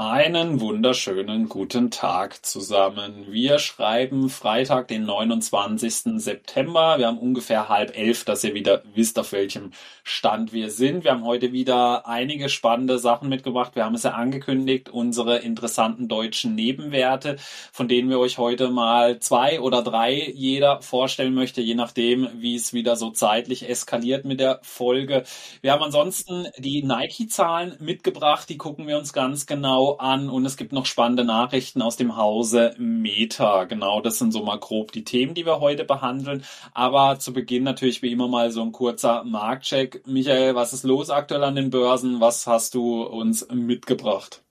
Einen wunderschönen guten Tag zusammen. Wir schreiben Freitag, den 29. September. Wir haben ungefähr halb elf, dass ihr wieder wisst, auf welchem Stand wir sind. Wir haben heute wieder einige spannende Sachen mitgebracht. Wir haben es ja angekündigt, unsere interessanten deutschen Nebenwerte, von denen wir euch heute mal zwei oder drei jeder vorstellen möchte, je nachdem, wie es wieder so zeitlich eskaliert mit der Folge. Wir haben ansonsten die Nike-Zahlen mitgebracht. Die gucken wir uns ganz genau an und es gibt noch spannende Nachrichten aus dem Hause Meta. Genau, das sind so mal grob die Themen, die wir heute behandeln. Aber zu Beginn natürlich wie immer mal so ein kurzer Marktcheck. Michael, was ist los aktuell an den Börsen? Was hast du uns mitgebracht?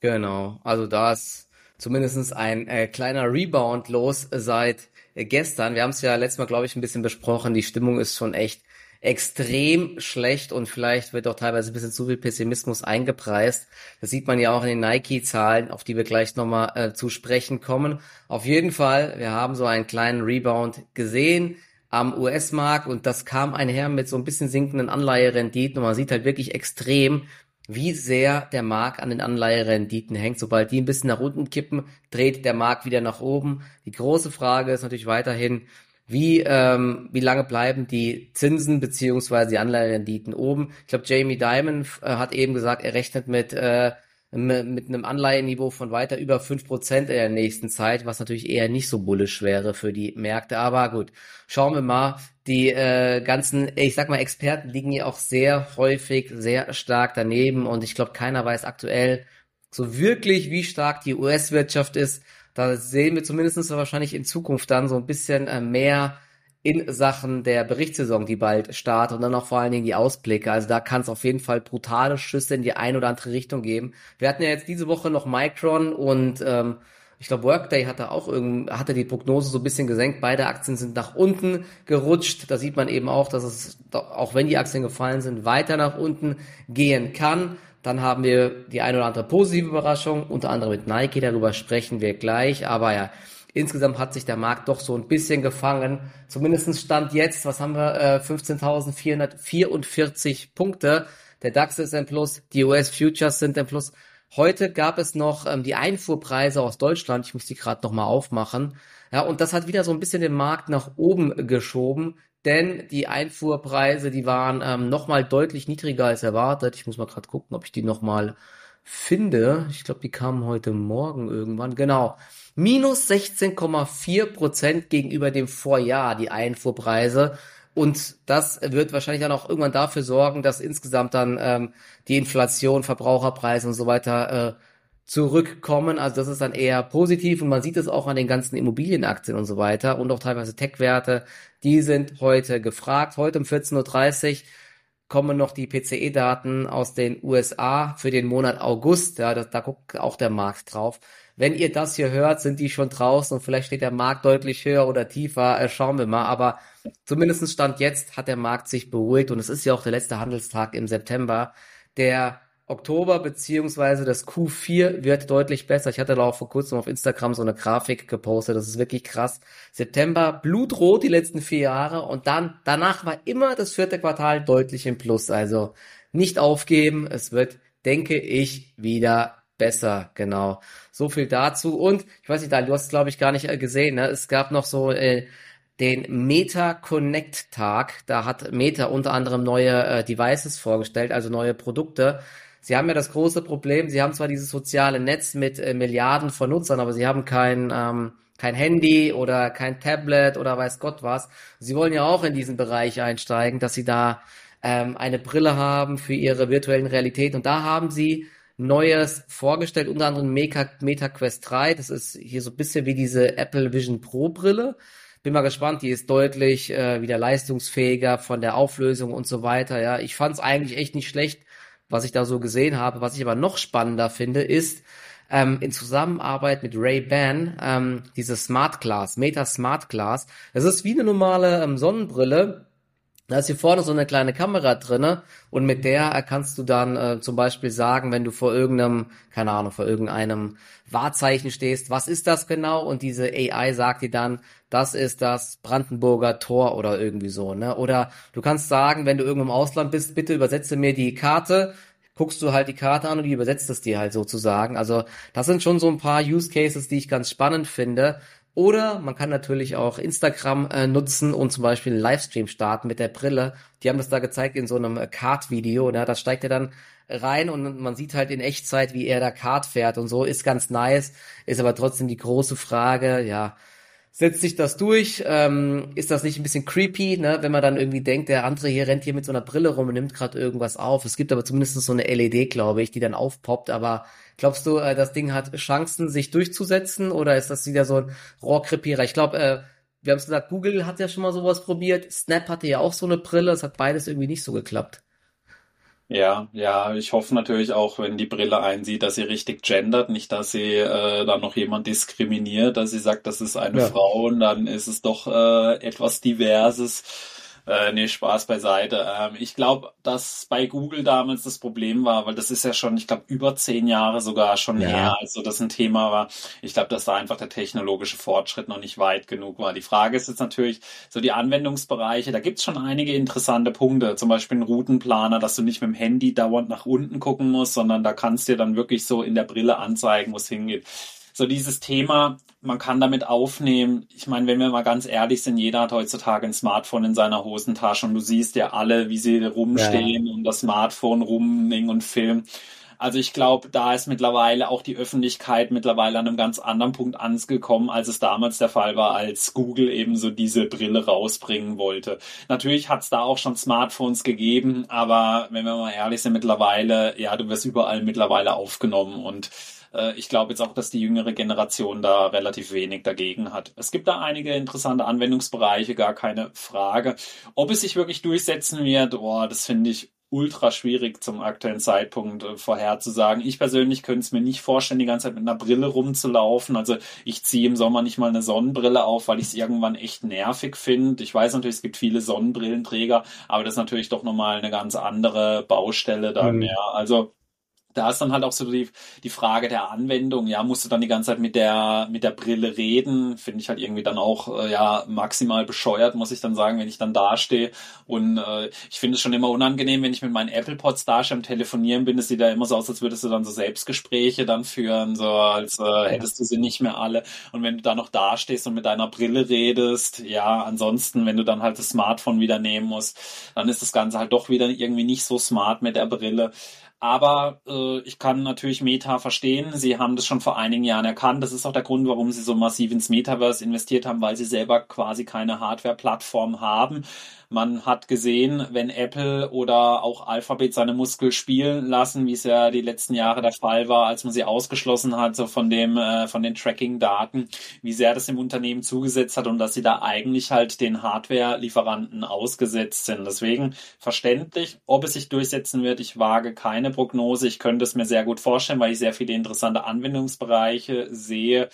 Genau, also da ist zumindest ein äh, kleiner Rebound los seit gestern. Wir haben es ja letztes Mal, glaube ich, ein bisschen besprochen. Die Stimmung ist schon echt extrem schlecht und vielleicht wird auch teilweise ein bisschen zu viel Pessimismus eingepreist. Das sieht man ja auch in den Nike-Zahlen, auf die wir gleich nochmal äh, zu sprechen kommen. Auf jeden Fall, wir haben so einen kleinen Rebound gesehen am US-Markt und das kam einher mit so ein bisschen sinkenden Anleiherenditen und man sieht halt wirklich extrem, wie sehr der Markt an den Anleiherenditen hängt. Sobald die ein bisschen nach unten kippen, dreht der Markt wieder nach oben. Die große Frage ist natürlich weiterhin, wie, ähm, wie lange bleiben die Zinsen beziehungsweise die Anleiherenditen oben? Ich glaube, Jamie Dimon äh, hat eben gesagt, er rechnet mit, äh, mit einem Anleihenniveau von weiter über fünf Prozent in der nächsten Zeit, was natürlich eher nicht so bullisch wäre für die Märkte. Aber gut, schauen wir mal. Die äh, ganzen, ich sag mal, Experten liegen hier auch sehr häufig sehr stark daneben und ich glaube, keiner weiß aktuell so wirklich, wie stark die US-Wirtschaft ist. Da sehen wir zumindest wahrscheinlich in Zukunft dann so ein bisschen äh, mehr in Sachen der Berichtssaison, die bald startet und dann auch vor allen Dingen die Ausblicke. Also da kann es auf jeden Fall brutale Schüsse in die eine oder andere Richtung geben. Wir hatten ja jetzt diese Woche noch Micron und ähm, ich glaube Workday hatte auch irgend, hatte die Prognose so ein bisschen gesenkt. Beide Aktien sind nach unten gerutscht. Da sieht man eben auch, dass es, auch wenn die Aktien gefallen sind, weiter nach unten gehen kann. Dann haben wir die ein oder andere positive Überraschung, unter anderem mit Nike, darüber sprechen wir gleich. Aber ja, insgesamt hat sich der Markt doch so ein bisschen gefangen. Zumindest stand jetzt, was haben wir, äh, 15.444 Punkte. Der DAX ist im Plus, die US Futures sind im Plus. Heute gab es noch ähm, die Einfuhrpreise aus Deutschland. Ich muss die gerade nochmal aufmachen. Ja, und das hat wieder so ein bisschen den Markt nach oben geschoben denn die Einfuhrpreise, die waren ähm, nochmal deutlich niedriger als erwartet. Ich muss mal gerade gucken, ob ich die nochmal finde. Ich glaube, die kamen heute Morgen irgendwann. Genau. Minus 16,4 Prozent gegenüber dem Vorjahr, die Einfuhrpreise. Und das wird wahrscheinlich dann auch irgendwann dafür sorgen, dass insgesamt dann ähm, die Inflation, Verbraucherpreise und so weiter äh, zurückkommen. Also das ist dann eher positiv und man sieht es auch an den ganzen Immobilienaktien und so weiter und auch teilweise Tech-Werte. Die sind heute gefragt. Heute um 14.30 Uhr kommen noch die PCE-Daten aus den USA für den Monat August. Ja, das, da guckt auch der Markt drauf. Wenn ihr das hier hört, sind die schon draußen und vielleicht steht der Markt deutlich höher oder tiefer. Äh, schauen wir mal. Aber zumindest Stand jetzt hat der Markt sich beruhigt und es ist ja auch der letzte Handelstag im September. Der Oktober beziehungsweise das Q4 wird deutlich besser. Ich hatte da auch vor kurzem auf Instagram so eine Grafik gepostet. Das ist wirklich krass. September blutrot die letzten vier Jahre und dann danach war immer das vierte Quartal deutlich im Plus. Also nicht aufgeben. Es wird, denke ich, wieder besser. Genau. So viel dazu. Und ich weiß nicht, du hast es glaube ich gar nicht äh, gesehen. Ne? Es gab noch so äh, den Meta Connect Tag. Da hat Meta unter anderem neue äh, Devices vorgestellt, also neue Produkte. Sie haben ja das große Problem, Sie haben zwar dieses soziale Netz mit äh, Milliarden von Nutzern, aber Sie haben kein, ähm, kein Handy oder kein Tablet oder weiß Gott was. Sie wollen ja auch in diesen Bereich einsteigen, dass Sie da ähm, eine Brille haben für Ihre virtuellen Realität. Und da haben Sie Neues vorgestellt, unter anderem Meta, Meta Quest 3. Das ist hier so ein bisschen wie diese Apple Vision Pro Brille. Bin mal gespannt, die ist deutlich äh, wieder leistungsfähiger von der Auflösung und so weiter. Ja, ich fand es eigentlich echt nicht schlecht was ich da so gesehen habe. Was ich aber noch spannender finde, ist ähm, in Zusammenarbeit mit Ray-Ban ähm, diese Smart Glass, Meta Smart Glass. Es ist wie eine normale ähm, Sonnenbrille, da ist hier vorne so eine kleine Kamera drinne und mit der kannst du dann äh, zum Beispiel sagen, wenn du vor irgendeinem, keine Ahnung, vor irgendeinem Wahrzeichen stehst, was ist das genau? Und diese AI sagt dir dann, das ist das Brandenburger Tor oder irgendwie so, ne? Oder du kannst sagen, wenn du irgendwo im Ausland bist, bitte übersetze mir die Karte guckst du halt die Karte an und die übersetzt es dir halt sozusagen. Also das sind schon so ein paar Use Cases, die ich ganz spannend finde. Oder man kann natürlich auch Instagram äh, nutzen und zum Beispiel einen Livestream starten mit der Brille. Die haben das da gezeigt in so einem äh, Kart-Video. Ne? Da steigt er dann rein und man sieht halt in Echtzeit, wie er da Kart fährt und so. Ist ganz nice. Ist aber trotzdem die große Frage, ja, setzt sich das durch? Ähm, ist das nicht ein bisschen creepy, ne? wenn man dann irgendwie denkt, der andere hier rennt hier mit so einer Brille rum und nimmt gerade irgendwas auf. Es gibt aber zumindest so eine LED, glaube ich, die dann aufpoppt. Aber glaubst du, äh, das Ding hat Chancen, sich durchzusetzen oder ist das wieder so ein Rohrkrepierer? Ich glaube, äh, wir haben es gesagt, Google hat ja schon mal sowas probiert. Snap hatte ja auch so eine Brille. Es hat beides irgendwie nicht so geklappt. Ja, ja, ich hoffe natürlich auch, wenn die Brille einsieht, dass sie richtig gendert, nicht, dass sie äh, dann noch jemand diskriminiert, dass sie sagt, das ist eine ja. Frau und dann ist es doch äh, etwas Diverses. Äh, nee, Spaß beiseite. Ähm, ich glaube, dass bei Google damals das Problem war, weil das ist ja schon, ich glaube, über zehn Jahre sogar schon ja. her, also das ein Thema war. Ich glaube, dass da einfach der technologische Fortschritt noch nicht weit genug war. Die Frage ist jetzt natürlich so die Anwendungsbereiche. Da gibt's schon einige interessante Punkte, zum Beispiel ein Routenplaner, dass du nicht mit dem Handy dauernd nach unten gucken musst, sondern da kannst du dir dann wirklich so in der Brille anzeigen, wo es hingeht so dieses Thema, man kann damit aufnehmen. Ich meine, wenn wir mal ganz ehrlich sind, jeder hat heutzutage ein Smartphone in seiner Hosentasche und du siehst ja alle, wie sie rumstehen ja. und das Smartphone rumningen und filmen. Also ich glaube, da ist mittlerweile auch die Öffentlichkeit mittlerweile an einem ganz anderen Punkt angekommen, als es damals der Fall war, als Google eben so diese Brille rausbringen wollte. Natürlich hat es da auch schon Smartphones gegeben, aber wenn wir mal ehrlich sind, mittlerweile, ja, du wirst überall mittlerweile aufgenommen und ich glaube jetzt auch, dass die jüngere Generation da relativ wenig dagegen hat. Es gibt da einige interessante Anwendungsbereiche, gar keine Frage. Ob es sich wirklich durchsetzen wird, boah, das finde ich ultra schwierig zum aktuellen Zeitpunkt äh, vorherzusagen. Ich persönlich könnte es mir nicht vorstellen, die ganze Zeit mit einer Brille rumzulaufen. Also ich ziehe im Sommer nicht mal eine Sonnenbrille auf, weil ich es irgendwann echt nervig finde. Ich weiß natürlich, es gibt viele Sonnenbrillenträger, aber das ist natürlich doch nochmal eine ganz andere Baustelle dann, mhm. ja. Also da ist dann halt auch so die, die Frage der Anwendung. Ja, musst du dann die ganze Zeit mit der, mit der Brille reden? Finde ich halt irgendwie dann auch, äh, ja, maximal bescheuert, muss ich dann sagen, wenn ich dann dastehe. Und äh, ich finde es schon immer unangenehm, wenn ich mit meinen Apple Pods dastehe am Telefonieren bin. Es sieht ja immer so aus, als würdest du dann so Selbstgespräche dann führen, so als äh, hättest du sie nicht mehr alle. Und wenn du da noch dastehst und mit deiner Brille redest, ja, ansonsten, wenn du dann halt das Smartphone wieder nehmen musst, dann ist das Ganze halt doch wieder irgendwie nicht so smart mit der Brille. Aber äh, ich kann natürlich Meta verstehen. Sie haben das schon vor einigen Jahren erkannt. Das ist auch der Grund, warum sie so massiv ins Metaverse investiert haben, weil sie selber quasi keine Hardware-Plattform haben. Man hat gesehen, wenn Apple oder auch Alphabet seine Muskel spielen lassen, wie es ja die letzten Jahre der Fall war, als man sie ausgeschlossen hat, so von dem, äh, von den Tracking-Daten, wie sehr das im Unternehmen zugesetzt hat und dass sie da eigentlich halt den Hardware-Lieferanten ausgesetzt sind. Deswegen verständlich, ob es sich durchsetzen wird. Ich wage keine Prognose. Ich könnte es mir sehr gut vorstellen, weil ich sehr viele interessante Anwendungsbereiche sehe.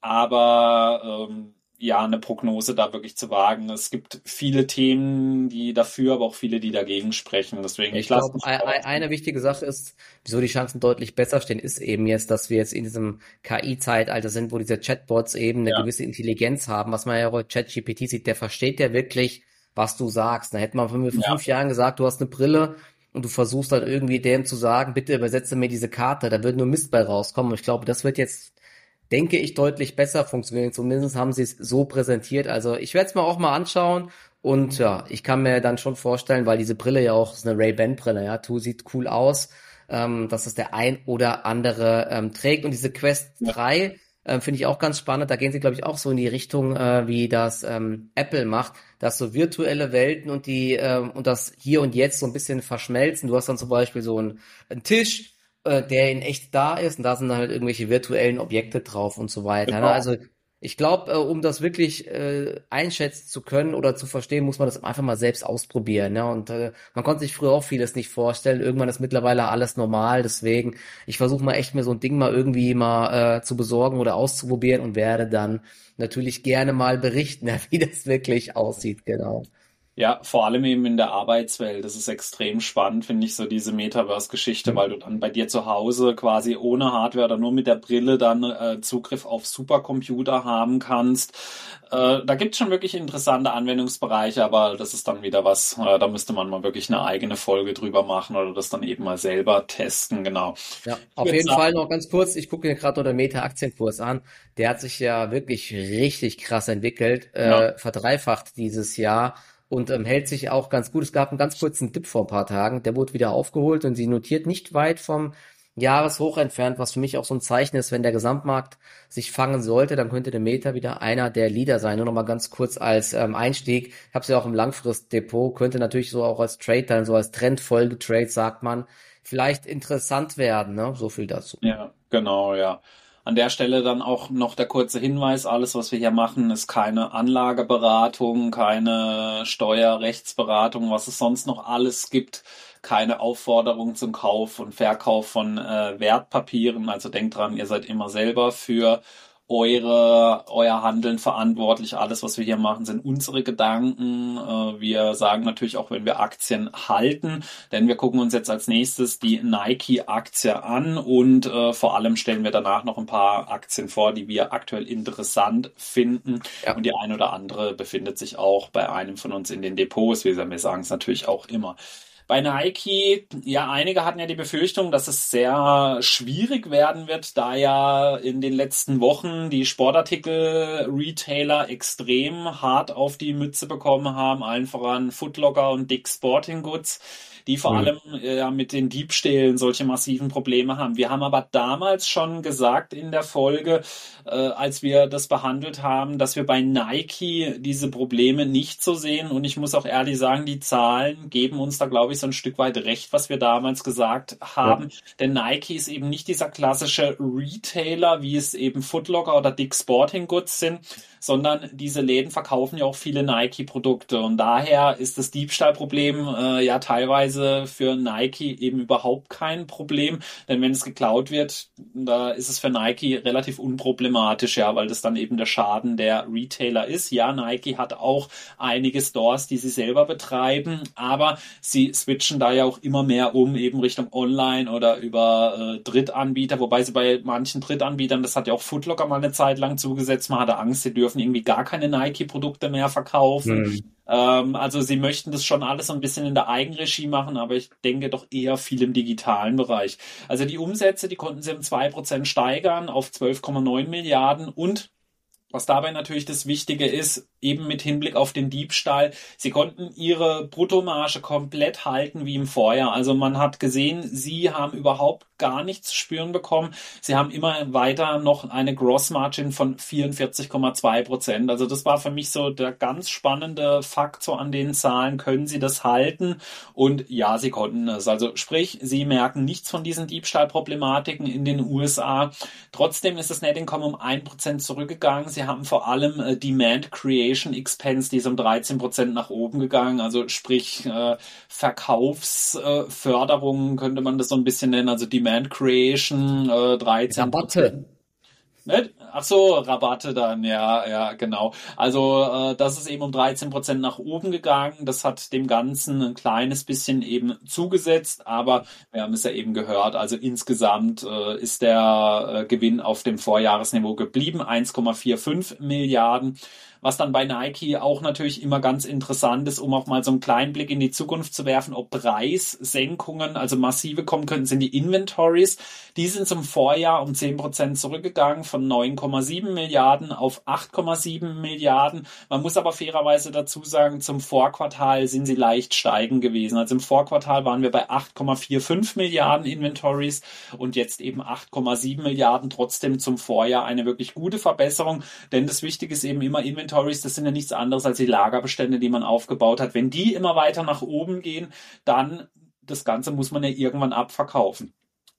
Aber ähm, ja, eine Prognose da wirklich zu wagen. Es gibt viele Themen, die dafür, aber auch viele, die dagegen sprechen. Deswegen, ich, ich glaube, eine wichtige Sache ist, wieso die Chancen deutlich besser stehen, ist eben jetzt, dass wir jetzt in diesem KI-Zeitalter sind, wo diese Chatbots eben eine ja. gewisse Intelligenz haben. Was man ja heute ChatGPT sieht, der versteht ja wirklich, was du sagst. Da hätte man vor ja. fünf Jahren gesagt, du hast eine Brille und du versuchst dann irgendwie dem zu sagen, bitte übersetze mir diese Karte, da wird nur Mist bei rauskommen. Und ich glaube, das wird jetzt denke ich, deutlich besser funktionieren. Zumindest haben sie es so präsentiert. Also ich werde es mir auch mal anschauen. Und ja, ich kann mir dann schon vorstellen, weil diese Brille ja auch ist eine Ray-Ban-Brille, ja, tu sieht cool aus, ähm, dass es der ein oder andere ähm, trägt. Und diese Quest 3 äh, finde ich auch ganz spannend. Da gehen sie, glaube ich, auch so in die Richtung, äh, wie das ähm, Apple macht, dass so virtuelle Welten und die ähm, und das hier und jetzt so ein bisschen verschmelzen. Du hast dann zum Beispiel so einen, einen Tisch, äh, der in echt da ist und da sind halt irgendwelche virtuellen Objekte drauf und so weiter. Ne? Genau. Also ich glaube, äh, um das wirklich äh, einschätzen zu können oder zu verstehen, muss man das einfach mal selbst ausprobieren. Ne? Und äh, man konnte sich früher auch vieles nicht vorstellen. Irgendwann ist mittlerweile alles normal. Deswegen, ich versuche mal echt mir so ein Ding mal irgendwie mal äh, zu besorgen oder auszuprobieren und werde dann natürlich gerne mal berichten, wie das wirklich aussieht. Genau. Ja, vor allem eben in der Arbeitswelt. Das ist extrem spannend, finde ich, so diese Metaverse-Geschichte, weil du dann bei dir zu Hause quasi ohne Hardware oder nur mit der Brille dann äh, Zugriff auf Supercomputer haben kannst. Äh, da gibt es schon wirklich interessante Anwendungsbereiche, aber das ist dann wieder was, äh, da müsste man mal wirklich eine eigene Folge drüber machen oder das dann eben mal selber testen, genau. Ja, auf jeden sagen, Fall noch ganz kurz, ich gucke mir gerade noch den Meta-Aktienkurs an. Der hat sich ja wirklich richtig krass entwickelt, äh, ja. verdreifacht dieses Jahr und ähm, hält sich auch ganz gut. Es gab einen ganz kurzen Dip vor ein paar Tagen, der wurde wieder aufgeholt und sie notiert nicht weit vom Jahreshoch entfernt, was für mich auch so ein Zeichen ist, wenn der Gesamtmarkt sich fangen sollte, dann könnte der Meta wieder einer der Leader sein. Nur noch mal ganz kurz als ähm, Einstieg. Ich habe es ja auch im Langfristdepot, könnte natürlich so auch als Trade dann, so als Trendfolge-Trade, sagt man, vielleicht interessant werden. Ne? So viel dazu. Ja, genau, ja. An der Stelle dann auch noch der kurze Hinweis, alles, was wir hier machen, ist keine Anlageberatung, keine Steuerrechtsberatung, was es sonst noch alles gibt, keine Aufforderung zum Kauf und Verkauf von äh, Wertpapieren. Also denkt dran, ihr seid immer selber für eure, euer Handeln verantwortlich. Alles, was wir hier machen, sind unsere Gedanken. Äh, wir sagen natürlich auch, wenn wir Aktien halten, denn wir gucken uns jetzt als nächstes die Nike-Aktie an und äh, vor allem stellen wir danach noch ein paar Aktien vor, die wir aktuell interessant finden. Ja. Und die ein oder andere befindet sich auch bei einem von uns in den Depots. Wir sagen es natürlich auch immer. Bei Nike, ja, einige hatten ja die Befürchtung, dass es sehr schwierig werden wird, da ja in den letzten Wochen die Sportartikel-Retailer extrem hart auf die Mütze bekommen haben, allen voran Footlocker und Dick Sporting Goods die vor mhm. allem äh, mit den Diebstählen solche massiven Probleme haben. Wir haben aber damals schon gesagt in der Folge, äh, als wir das behandelt haben, dass wir bei Nike diese Probleme nicht so sehen. Und ich muss auch ehrlich sagen, die Zahlen geben uns da, glaube ich, so ein Stück weit recht, was wir damals gesagt haben. Ja. Denn Nike ist eben nicht dieser klassische Retailer, wie es eben Footlocker oder Dick Sporting Goods sind, sondern diese Läden verkaufen ja auch viele Nike-Produkte und daher ist das Diebstahlproblem äh, ja teilweise für Nike eben überhaupt kein Problem, denn wenn es geklaut wird, da ist es für Nike relativ unproblematisch, ja, weil das dann eben der Schaden der Retailer ist. Ja, Nike hat auch einige Stores, die sie selber betreiben, aber sie switchen da ja auch immer mehr um, eben Richtung Online oder über äh, Drittanbieter, wobei sie bei manchen Drittanbietern, das hat ja auch Footlocker mal eine Zeit lang zugesetzt, man hatte Angst, sie dürfen dürfen irgendwie gar keine Nike-Produkte mehr verkaufen. Mhm. Ähm, also sie möchten das schon alles so ein bisschen in der Eigenregie machen, aber ich denke doch eher viel im digitalen Bereich. Also die Umsätze, die konnten sie um zwei Prozent steigern auf 12,9 Milliarden und was dabei natürlich das Wichtige ist, eben mit Hinblick auf den Diebstahl, sie konnten ihre Bruttomarge komplett halten wie im Vorjahr. Also man hat gesehen, sie haben überhaupt gar nichts zu spüren bekommen. Sie haben immer weiter noch eine Gross Margin von 44,2 Prozent. Also das war für mich so der ganz spannende Fakt so an den Zahlen. Können sie das halten? Und ja, sie konnten es. Also sprich, sie merken nichts von diesen Diebstahlproblematiken in den USA. Trotzdem ist das Net Income um ein Prozent zurückgegangen. Sie haben vor allem äh, Demand Creation Expense, die ist um 13 Prozent nach oben gegangen. Also sprich, äh, Verkaufsförderung äh, könnte man das so ein bisschen nennen. Also Demand Creation äh, 13. Rabatte. Ach so, Rabatte dann, ja, ja, genau. Also äh, das ist eben um 13 Prozent nach oben gegangen. Das hat dem Ganzen ein kleines bisschen eben zugesetzt, aber wir haben es ja eben gehört. Also insgesamt äh, ist der äh, Gewinn auf dem Vorjahresniveau geblieben, 1,45 Milliarden was dann bei Nike auch natürlich immer ganz interessant ist, um auch mal so einen kleinen Blick in die Zukunft zu werfen, ob Preissenkungen, also massive kommen könnten, sind die Inventories. Die sind zum Vorjahr um 10 Prozent zurückgegangen von 9,7 Milliarden auf 8,7 Milliarden. Man muss aber fairerweise dazu sagen, zum Vorquartal sind sie leicht steigen gewesen. Also im Vorquartal waren wir bei 8,45 Milliarden Inventories und jetzt eben 8,7 Milliarden. Trotzdem zum Vorjahr eine wirklich gute Verbesserung, denn das Wichtige ist eben immer Inventory Inventories, das sind ja nichts anderes als die Lagerbestände, die man aufgebaut hat. Wenn die immer weiter nach oben gehen, dann das Ganze muss man ja irgendwann abverkaufen.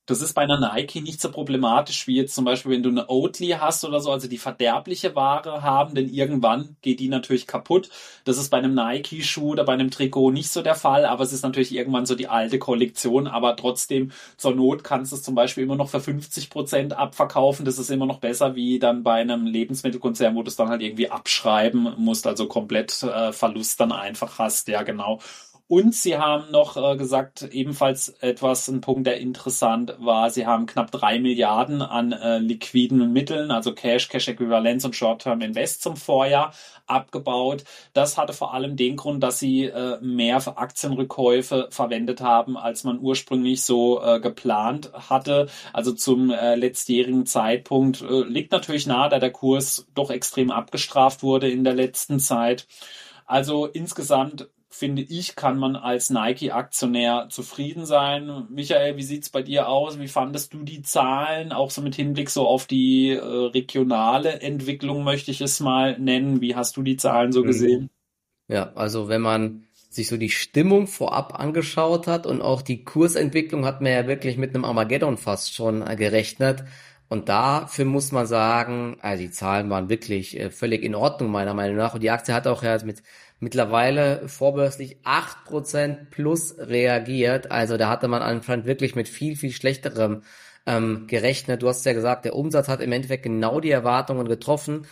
Das ist bei einer Nike nicht so problematisch wie jetzt zum Beispiel, wenn du eine Oatly hast oder so, also die verderbliche Ware haben, denn irgendwann geht die natürlich kaputt. Das ist bei einem Nike-Schuh oder bei einem Trikot nicht so der Fall, aber es ist natürlich irgendwann so die alte Kollektion, aber trotzdem zur Not kannst du es zum Beispiel immer noch für 50 Prozent abverkaufen. Das ist immer noch besser wie dann bei einem Lebensmittelkonzern, wo du es dann halt irgendwie abschreiben musst, also komplett äh, Verlust dann einfach hast. Ja, genau. Und sie haben noch äh, gesagt, ebenfalls etwas, ein Punkt, der interessant war, sie haben knapp drei Milliarden an äh, liquiden Mitteln, also Cash, Cash-Äquivalenz und Short-Term-Invest zum Vorjahr abgebaut. Das hatte vor allem den Grund, dass sie äh, mehr für Aktienrückkäufe verwendet haben, als man ursprünglich so äh, geplant hatte. Also zum äh, letztjährigen Zeitpunkt äh, liegt natürlich nahe, da der Kurs doch extrem abgestraft wurde in der letzten Zeit. Also insgesamt finde ich, kann man als Nike-Aktionär zufrieden sein. Michael, wie sieht's bei dir aus? Wie fandest du die Zahlen? Auch so mit Hinblick so auf die äh, regionale Entwicklung möchte ich es mal nennen. Wie hast du die Zahlen so mhm. gesehen? Ja, also wenn man sich so die Stimmung vorab angeschaut hat und auch die Kursentwicklung hat man ja wirklich mit einem Armageddon fast schon äh, gerechnet. Und dafür muss man sagen, also die Zahlen waren wirklich äh, völlig in Ordnung meiner Meinung nach. Und die Aktie hat auch ja mit mittlerweile vorbörslich acht Prozent plus reagiert. Also da hatte man anscheinend wirklich mit viel, viel schlechterem ähm, gerechnet. Du hast ja gesagt, der Umsatz hat im Endeffekt genau die Erwartungen getroffen.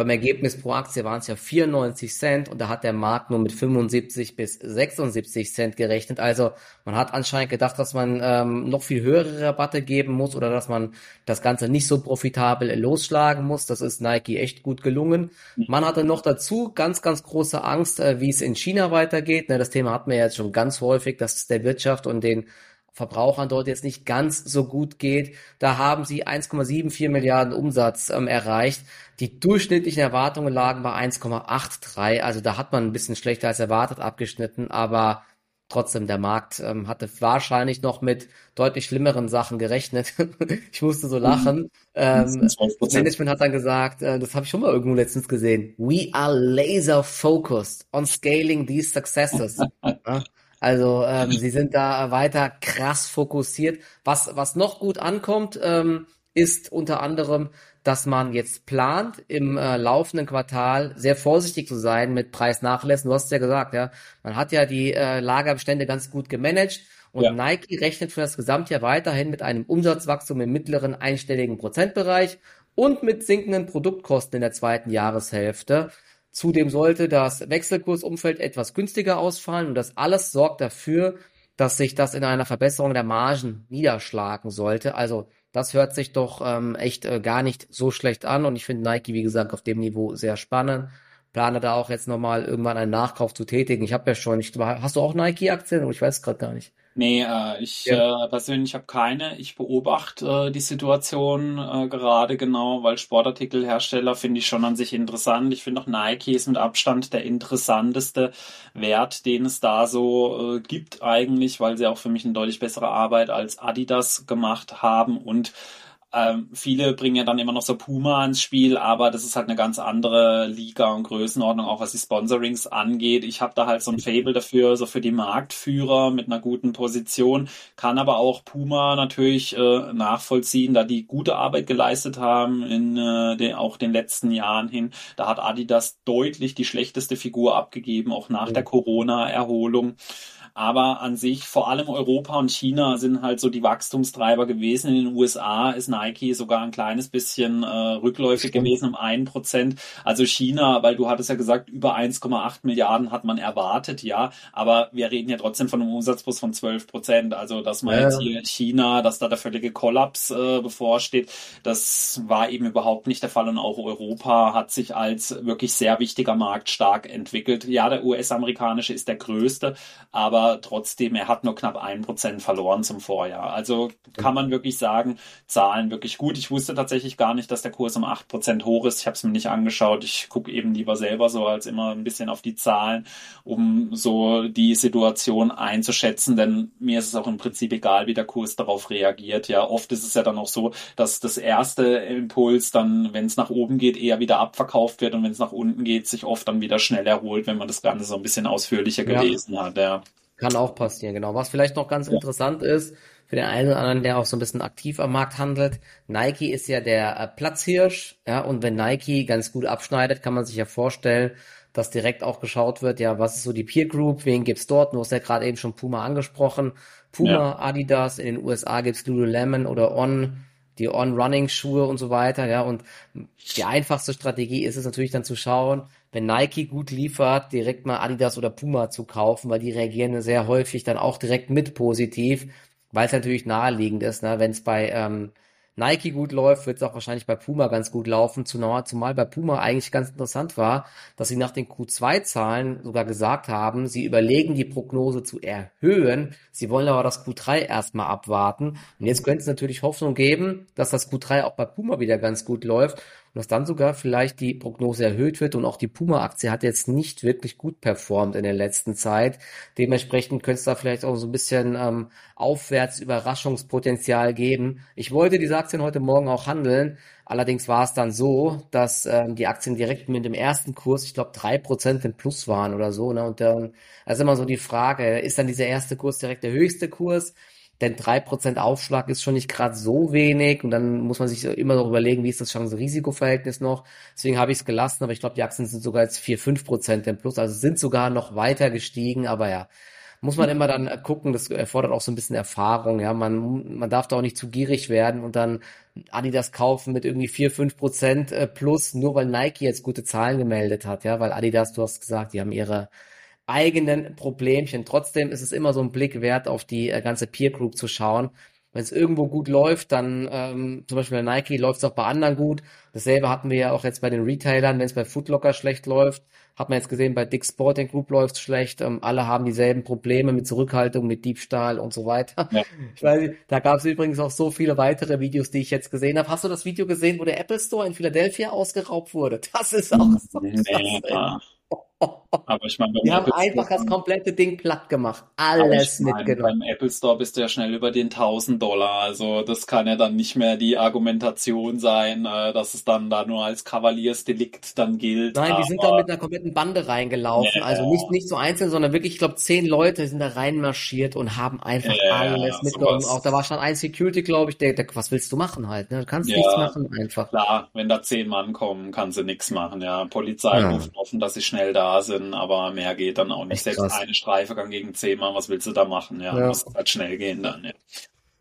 Beim Ergebnis pro Aktie waren es ja 94 Cent und da hat der Markt nur mit 75 bis 76 Cent gerechnet. Also man hat anscheinend gedacht, dass man ähm, noch viel höhere Rabatte geben muss oder dass man das Ganze nicht so profitabel losschlagen muss. Das ist Nike echt gut gelungen. Man hatte noch dazu ganz, ganz große Angst, äh, wie es in China weitergeht. Ne, das Thema hatten wir jetzt schon ganz häufig, dass der Wirtschaft und den Verbrauchern dort jetzt nicht ganz so gut geht. Da haben sie 1,74 Milliarden Umsatz ähm, erreicht. Die durchschnittlichen Erwartungen lagen bei 1,83. Also da hat man ein bisschen schlechter als erwartet abgeschnitten, aber trotzdem, der Markt ähm, hatte wahrscheinlich noch mit deutlich schlimmeren Sachen gerechnet. ich musste so lachen. Ähm, das Management hat dann gesagt, äh, das habe ich schon mal irgendwo letztens gesehen, we are laser focused on scaling these successes. ja? Also ähm, sie sind da weiter krass fokussiert. Was, was noch gut ankommt, ähm, ist unter anderem, dass man jetzt plant, im äh, laufenden Quartal sehr vorsichtig zu sein mit Preisnachlässen. Du hast es ja gesagt, ja. Man hat ja die äh, Lagerbestände ganz gut gemanagt und ja. Nike rechnet für das Gesamtjahr weiterhin mit einem Umsatzwachstum im mittleren einstelligen Prozentbereich und mit sinkenden Produktkosten in der zweiten Jahreshälfte. Zudem sollte das Wechselkursumfeld etwas günstiger ausfallen und das alles sorgt dafür, dass sich das in einer Verbesserung der Margen niederschlagen sollte. Also das hört sich doch ähm, echt äh, gar nicht so schlecht an und ich finde Nike, wie gesagt, auf dem Niveau sehr spannend. Plane da auch jetzt nochmal irgendwann einen Nachkauf zu tätigen. Ich habe ja schon, ich, hast du auch Nike-Aktien? Ich weiß gerade gar nicht. Nee, äh, ich ja. äh, persönlich habe keine. Ich beobachte äh, die Situation äh, gerade genau, weil Sportartikelhersteller finde ich schon an sich interessant. Ich finde auch Nike ist mit Abstand der interessanteste Wert, den es da so äh, gibt eigentlich, weil sie auch für mich eine deutlich bessere Arbeit als Adidas gemacht haben und ähm, viele bringen ja dann immer noch so Puma ins Spiel, aber das ist halt eine ganz andere Liga und Größenordnung, auch was die Sponsorings angeht. Ich habe da halt so ein Fable dafür, so für die Marktführer mit einer guten Position, kann aber auch Puma natürlich äh, nachvollziehen, da die gute Arbeit geleistet haben in äh, den, auch den letzten Jahren hin. Da hat Adidas deutlich die schlechteste Figur abgegeben, auch nach der Corona-Erholung. Aber an sich, vor allem Europa und China sind halt so die Wachstumstreiber gewesen. In den USA ist Nike sogar ein kleines bisschen äh, rückläufig Stimmt. gewesen um ein Prozent. Also China, weil du hattest ja gesagt, über 1,8 Milliarden hat man erwartet, ja. Aber wir reden ja trotzdem von einem Umsatzplus von 12 Prozent. Also, dass man ja. jetzt hier China, dass da der völlige Kollaps äh, bevorsteht, das war eben überhaupt nicht der Fall. Und auch Europa hat sich als wirklich sehr wichtiger Markt stark entwickelt. Ja, der US-amerikanische ist der größte, aber aber trotzdem, er hat nur knapp ein Prozent verloren zum Vorjahr. Also kann man wirklich sagen, Zahlen wirklich gut. Ich wusste tatsächlich gar nicht, dass der Kurs um acht Prozent hoch ist. Ich habe es mir nicht angeschaut. Ich gucke eben lieber selber so als immer ein bisschen auf die Zahlen, um so die Situation einzuschätzen, denn mir ist es auch im Prinzip egal, wie der Kurs darauf reagiert. Ja, oft ist es ja dann auch so, dass das erste Impuls dann, wenn es nach oben geht, eher wieder abverkauft wird und wenn es nach unten geht, sich oft dann wieder schnell erholt, wenn man das Ganze so ein bisschen ausführlicher gelesen ja. hat. Ja. Kann auch passieren, genau. Was vielleicht noch ganz ja. interessant ist, für den einen oder anderen, der auch so ein bisschen aktiv am Markt handelt. Nike ist ja der äh, Platzhirsch, ja, und wenn Nike ganz gut abschneidet, kann man sich ja vorstellen, dass direkt auch geschaut wird, ja, was ist so die Peer Group, wen gibt's dort? Du hast ja gerade eben schon Puma angesprochen. Puma, ja. Adidas, in den USA gibt's Lululemon oder On, die On-Running-Schuhe und so weiter, ja, und die einfachste Strategie ist es natürlich dann zu schauen, wenn Nike gut liefert, direkt mal Adidas oder Puma zu kaufen, weil die reagieren sehr häufig dann auch direkt mit positiv weil es natürlich naheliegend ist, ne? wenn es bei ähm, Nike gut läuft, wird es auch wahrscheinlich bei Puma ganz gut laufen, zumal, bei Puma eigentlich ganz interessant war, dass sie nach den Q2-Zahlen sogar gesagt haben, sie überlegen die Prognose zu erhöhen, sie wollen aber das Q3 erstmal abwarten. Und jetzt könnte es natürlich Hoffnung geben, dass das Q3 auch bei Puma wieder ganz gut läuft dass dann sogar vielleicht die Prognose erhöht wird und auch die Puma-Aktie hat jetzt nicht wirklich gut performt in der letzten Zeit. Dementsprechend könnte es da vielleicht auch so ein bisschen ähm, aufwärts Überraschungspotenzial geben. Ich wollte diese Aktien heute Morgen auch handeln, allerdings war es dann so, dass ähm, die Aktien direkt mit dem ersten Kurs, ich glaube drei Prozent im Plus waren oder so. Ne? Und dann ist immer so die Frage, ist dann dieser erste Kurs direkt der höchste Kurs? Denn drei Prozent Aufschlag ist schon nicht gerade so wenig und dann muss man sich immer noch überlegen, wie ist das Chance-Risiko-Verhältnis noch. Deswegen habe ich es gelassen, aber ich glaube, die Aktien sind sogar jetzt vier fünf Prozent im Plus, also sind sogar noch weiter gestiegen, aber ja, muss man immer dann gucken, das erfordert auch so ein bisschen Erfahrung, ja, man, man darf da auch nicht zu gierig werden und dann Adidas kaufen mit irgendwie vier fünf Prozent äh, plus, nur weil Nike jetzt gute Zahlen gemeldet hat, ja, weil Adidas, du hast gesagt, die haben ihre eigenen Problemchen. Trotzdem ist es immer so ein Blick wert, auf die äh, ganze Peer Group zu schauen. Wenn es irgendwo gut läuft, dann ähm, zum Beispiel bei Nike läuft es auch bei anderen gut. Dasselbe hatten wir ja auch jetzt bei den Retailern, wenn es bei Footlocker schlecht läuft, hat man jetzt gesehen, bei Dick Sporting Group läuft es schlecht. Ähm, alle haben dieselben Probleme mit Zurückhaltung, mit Diebstahl und so weiter. Ja. Ich weiß, da gab es übrigens auch so viele weitere Videos, die ich jetzt gesehen habe. Hast du das Video gesehen, wo der Apple Store in Philadelphia ausgeraubt wurde? Das ist auch so nee, krass, aber ich meine, die haben Apple einfach Store, das komplette Ding platt gemacht. Alles ich mein, mitgenommen. Beim Apple Store bist du ja schnell über den 1000 Dollar. Also das kann ja dann nicht mehr die Argumentation sein, äh, dass es dann da nur als Kavaliersdelikt dann gilt. Nein, die sind da mit einer kompletten Bande reingelaufen. Yeah. Also nicht, nicht so einzeln, sondern wirklich, ich glaube, zehn Leute sind da reinmarschiert und haben einfach yeah, alles mitgenommen. Auch da war schon ein Security, glaube ich, der, der, was willst du machen halt? Ne? Du kannst ja, nichts machen einfach. Klar, wenn da zehn Mann kommen, kannst du nichts machen. Ja, Polizei ja. ruft offen, dass sie schnell da sind, aber mehr geht dann auch nicht. Echt Selbst krass. eine Streife kann gegen zehnmal, was willst du da machen? Ja, ja. muss halt schnell gehen dann. Ja.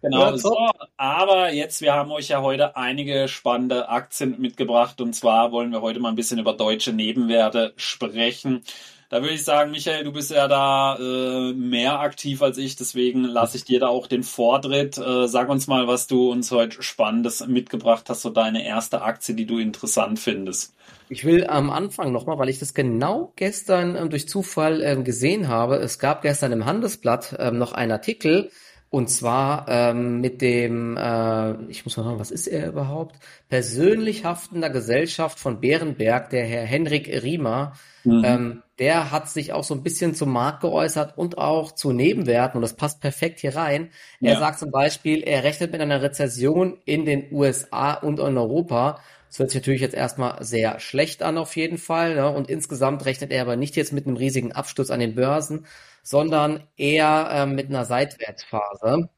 Genau, ja, so. Aber jetzt, wir haben euch ja heute einige spannende Aktien mitgebracht und zwar wollen wir heute mal ein bisschen über deutsche Nebenwerte sprechen. Da würde ich sagen, Michael, du bist ja da äh, mehr aktiv als ich, deswegen lasse ich dir da auch den Vortritt. Äh, sag uns mal, was du uns heute Spannendes mitgebracht hast, so deine erste Aktie, die du interessant findest. Ich will am Anfang nochmal, weil ich das genau gestern ähm, durch Zufall ähm, gesehen habe. Es gab gestern im Handelsblatt ähm, noch einen Artikel, und zwar ähm, mit dem, äh, ich muss mal sagen, was ist er überhaupt? Persönlich haftender Gesellschaft von Bärenberg, der Herr Henrik Riemer. Mhm. Ähm, der hat sich auch so ein bisschen zum Markt geäußert und auch zu Nebenwerten und das passt perfekt hier rein. Er ja. sagt zum Beispiel, er rechnet mit einer Rezession in den USA und in Europa das hört sich natürlich jetzt erstmal sehr schlecht an auf jeden Fall. Ne? Und insgesamt rechnet er aber nicht jetzt mit einem riesigen Absturz an den Börsen, sondern eher ähm, mit einer Seitwärtsphase.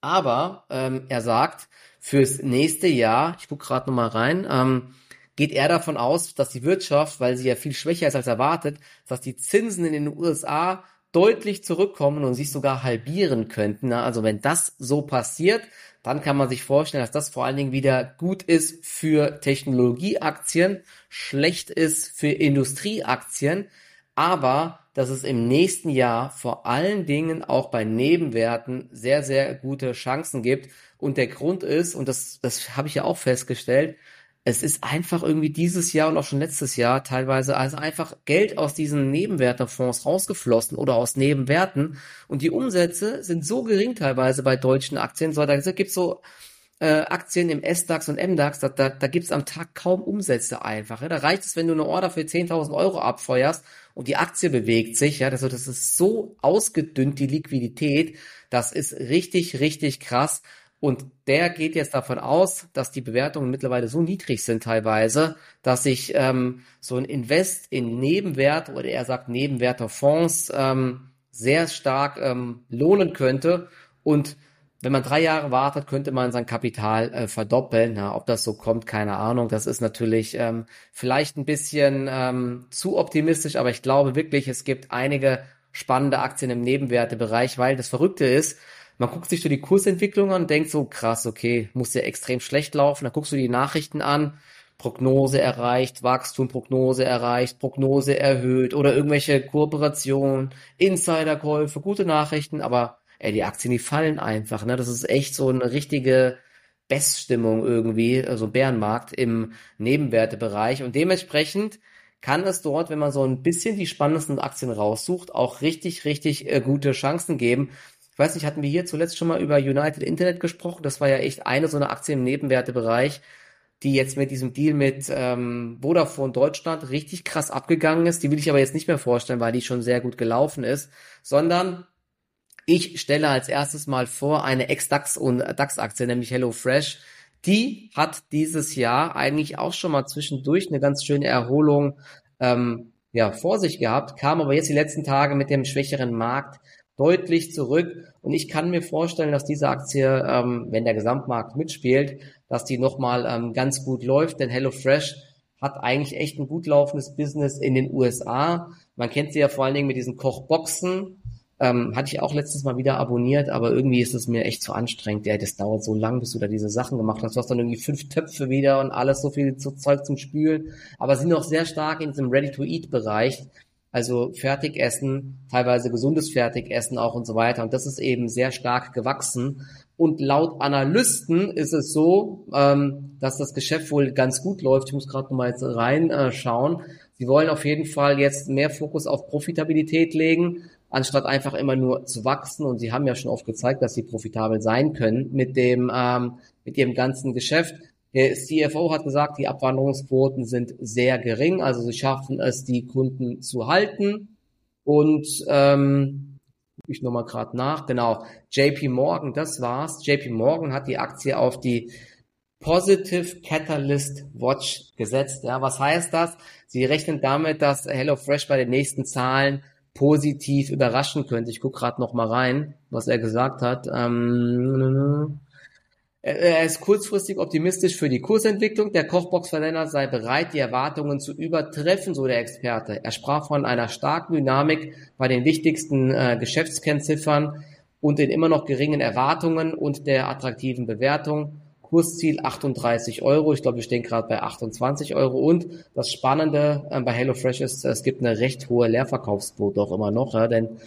Aber ähm, er sagt, fürs nächste Jahr, ich gucke gerade nochmal rein, ähm, geht er davon aus, dass die Wirtschaft, weil sie ja viel schwächer ist als erwartet, dass die Zinsen in den USA deutlich zurückkommen und sich sogar halbieren könnten. Also wenn das so passiert, dann kann man sich vorstellen, dass das vor allen Dingen wieder gut ist für Technologieaktien, schlecht ist für Industrieaktien, aber dass es im nächsten Jahr vor allen Dingen auch bei Nebenwerten sehr, sehr gute Chancen gibt. Und der Grund ist, und das, das habe ich ja auch festgestellt, es ist einfach irgendwie dieses Jahr und auch schon letztes Jahr teilweise also einfach Geld aus diesen Nebenwertefonds rausgeflossen oder aus Nebenwerten und die Umsätze sind so gering teilweise bei deutschen Aktien. So, da gibt's so äh, Aktien im S-DAX und M-DAX, da, da, da gibt's am Tag kaum Umsätze einfach. Ja. Da reicht es, wenn du eine Order für 10.000 Euro abfeuerst und die Aktie bewegt sich. Ja, das, das ist so ausgedünnt, die Liquidität. Das ist richtig, richtig krass. Und der geht jetzt davon aus, dass die Bewertungen mittlerweile so niedrig sind teilweise, dass sich ähm, so ein Invest in Nebenwert oder er sagt Nebenwerterfonds ähm, sehr stark ähm, lohnen könnte. Und wenn man drei Jahre wartet, könnte man sein Kapital äh, verdoppeln. Na, ob das so kommt, keine Ahnung. Das ist natürlich ähm, vielleicht ein bisschen ähm, zu optimistisch, aber ich glaube wirklich, es gibt einige spannende Aktien im Nebenwertebereich, weil das Verrückte ist, man guckt sich so die Kursentwicklung an und denkt so, krass, okay, muss ja extrem schlecht laufen. Dann guckst du die Nachrichten an, Prognose erreicht, Wachstum, Prognose erreicht, Prognose erhöht oder irgendwelche Kooperationen, Insiderkäufe, gute Nachrichten, aber ey, die Aktien, die fallen einfach. Ne? Das ist echt so eine richtige Beststimmung irgendwie, also Bärenmarkt im Nebenwertebereich. Und dementsprechend kann es dort, wenn man so ein bisschen die spannendsten Aktien raussucht, auch richtig, richtig äh, gute Chancen geben. Ich weiß nicht, hatten wir hier zuletzt schon mal über United Internet gesprochen? Das war ja echt eine so eine Aktie im Nebenwertebereich, die jetzt mit diesem Deal mit ähm, Vodafone Deutschland richtig krass abgegangen ist. Die will ich aber jetzt nicht mehr vorstellen, weil die schon sehr gut gelaufen ist, sondern ich stelle als erstes mal vor eine Ex-DAX- und DAX-Aktie, nämlich HelloFresh. Die hat dieses Jahr eigentlich auch schon mal zwischendurch eine ganz schöne Erholung ähm, ja, vor sich gehabt, kam aber jetzt die letzten Tage mit dem schwächeren Markt deutlich zurück. Und ich kann mir vorstellen, dass diese Aktie, ähm, wenn der Gesamtmarkt mitspielt, dass die nochmal ähm, ganz gut läuft, denn HelloFresh hat eigentlich echt ein gut laufendes Business in den USA. Man kennt sie ja vor allen Dingen mit diesen Kochboxen, ähm, hatte ich auch letztes Mal wieder abonniert, aber irgendwie ist es mir echt zu anstrengend. Ja, das dauert so lang, bis du da diese Sachen gemacht hast. Du hast dann irgendwie fünf Töpfe wieder und alles so viel Zeug zum Spülen. Aber sind noch sehr stark in diesem Ready-to-Eat-Bereich. Also Fertigessen, teilweise gesundes Fertigessen auch und so weiter. Und das ist eben sehr stark gewachsen. Und laut Analysten ist es so, ähm, dass das Geschäft wohl ganz gut läuft. Ich muss gerade mal jetzt reinschauen. Äh, Sie wollen auf jeden Fall jetzt mehr Fokus auf Profitabilität legen anstatt einfach immer nur zu wachsen. Und sie haben ja schon oft gezeigt, dass sie profitabel sein können mit dem, ähm, mit ihrem ganzen Geschäft. Der CFO hat gesagt, die Abwanderungsquoten sind sehr gering, also sie schaffen es, die Kunden zu halten. Und ähm, ich nochmal gerade nach, genau, JP Morgan, das war's. JP Morgan hat die Aktie auf die Positive Catalyst Watch gesetzt. Ja, was heißt das? Sie rechnen damit, dass HelloFresh bei den nächsten Zahlen positiv überraschen könnte. Ich gucke gerade noch mal rein, was er gesagt hat. Ähm, er ist kurzfristig optimistisch für die Kursentwicklung. Der Kochbox-Verländer sei bereit, die Erwartungen zu übertreffen, so der Experte. Er sprach von einer starken Dynamik bei den wichtigsten äh, Geschäftskennziffern und den immer noch geringen Erwartungen und der attraktiven Bewertung. Kursziel 38 Euro. Ich glaube, wir stehen gerade bei 28 Euro. Und das Spannende äh, bei HelloFresh ist, es gibt eine recht hohe Leerverkaufsquote auch immer noch, ja, denn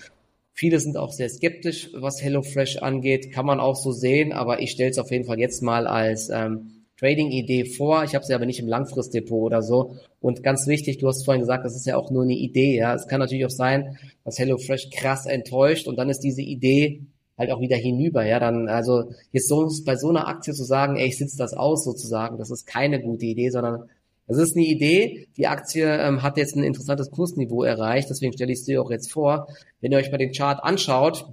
viele sind auch sehr skeptisch, was HelloFresh angeht. Kann man auch so sehen, aber ich stelle es auf jeden Fall jetzt mal als ähm, Trading-Idee vor. Ich habe sie aber nicht im Langfristdepot oder so. Und ganz wichtig, du hast vorhin gesagt, das ist ja auch nur eine Idee. Ja, es kann natürlich auch sein, dass HelloFresh krass enttäuscht und dann ist diese Idee halt auch wieder hinüber. Ja, dann, also jetzt so bei so einer Aktie zu sagen, ey, ich sitze das aus sozusagen, das ist keine gute Idee, sondern das ist eine Idee. Die Aktie ähm, hat jetzt ein interessantes Kursniveau erreicht, deswegen stelle ich sie auch jetzt vor. Wenn ihr euch mal den Chart anschaut,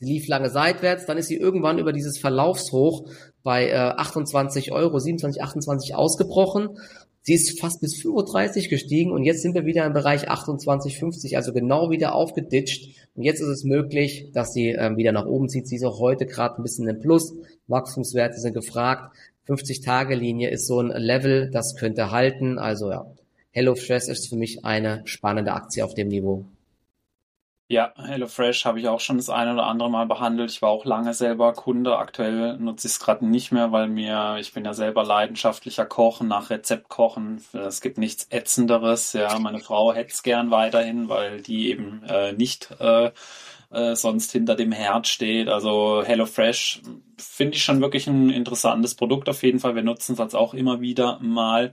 sie lief lange seitwärts, dann ist sie irgendwann über dieses Verlaufshoch bei äh, 28 Euro, 27, 28 ausgebrochen Sie ist fast bis 35 gestiegen und jetzt sind wir wieder im Bereich 28, 50, also genau wieder aufgeditscht. Und jetzt ist es möglich, dass sie ähm, wieder nach oben zieht. Sie ist auch heute gerade ein bisschen im Plus. Wachstumswerte sind gefragt. 50-Tage-Linie ist so ein Level, das könnte halten. Also ja, HelloFresh ist für mich eine spannende Aktie auf dem Niveau. Ja, HelloFresh habe ich auch schon das eine oder andere Mal behandelt. Ich war auch lange selber Kunde. Aktuell nutze ich es gerade nicht mehr, weil mir, ich bin ja selber leidenschaftlicher Kochen, nach Rezept kochen. Es gibt nichts Ätzenderes. Ja, meine Frau hätte es gern weiterhin, weil die eben äh, nicht äh, äh, sonst hinter dem Herd steht. Also HelloFresh finde ich schon wirklich ein interessantes Produkt auf jeden Fall. Wir nutzen es als auch immer wieder mal.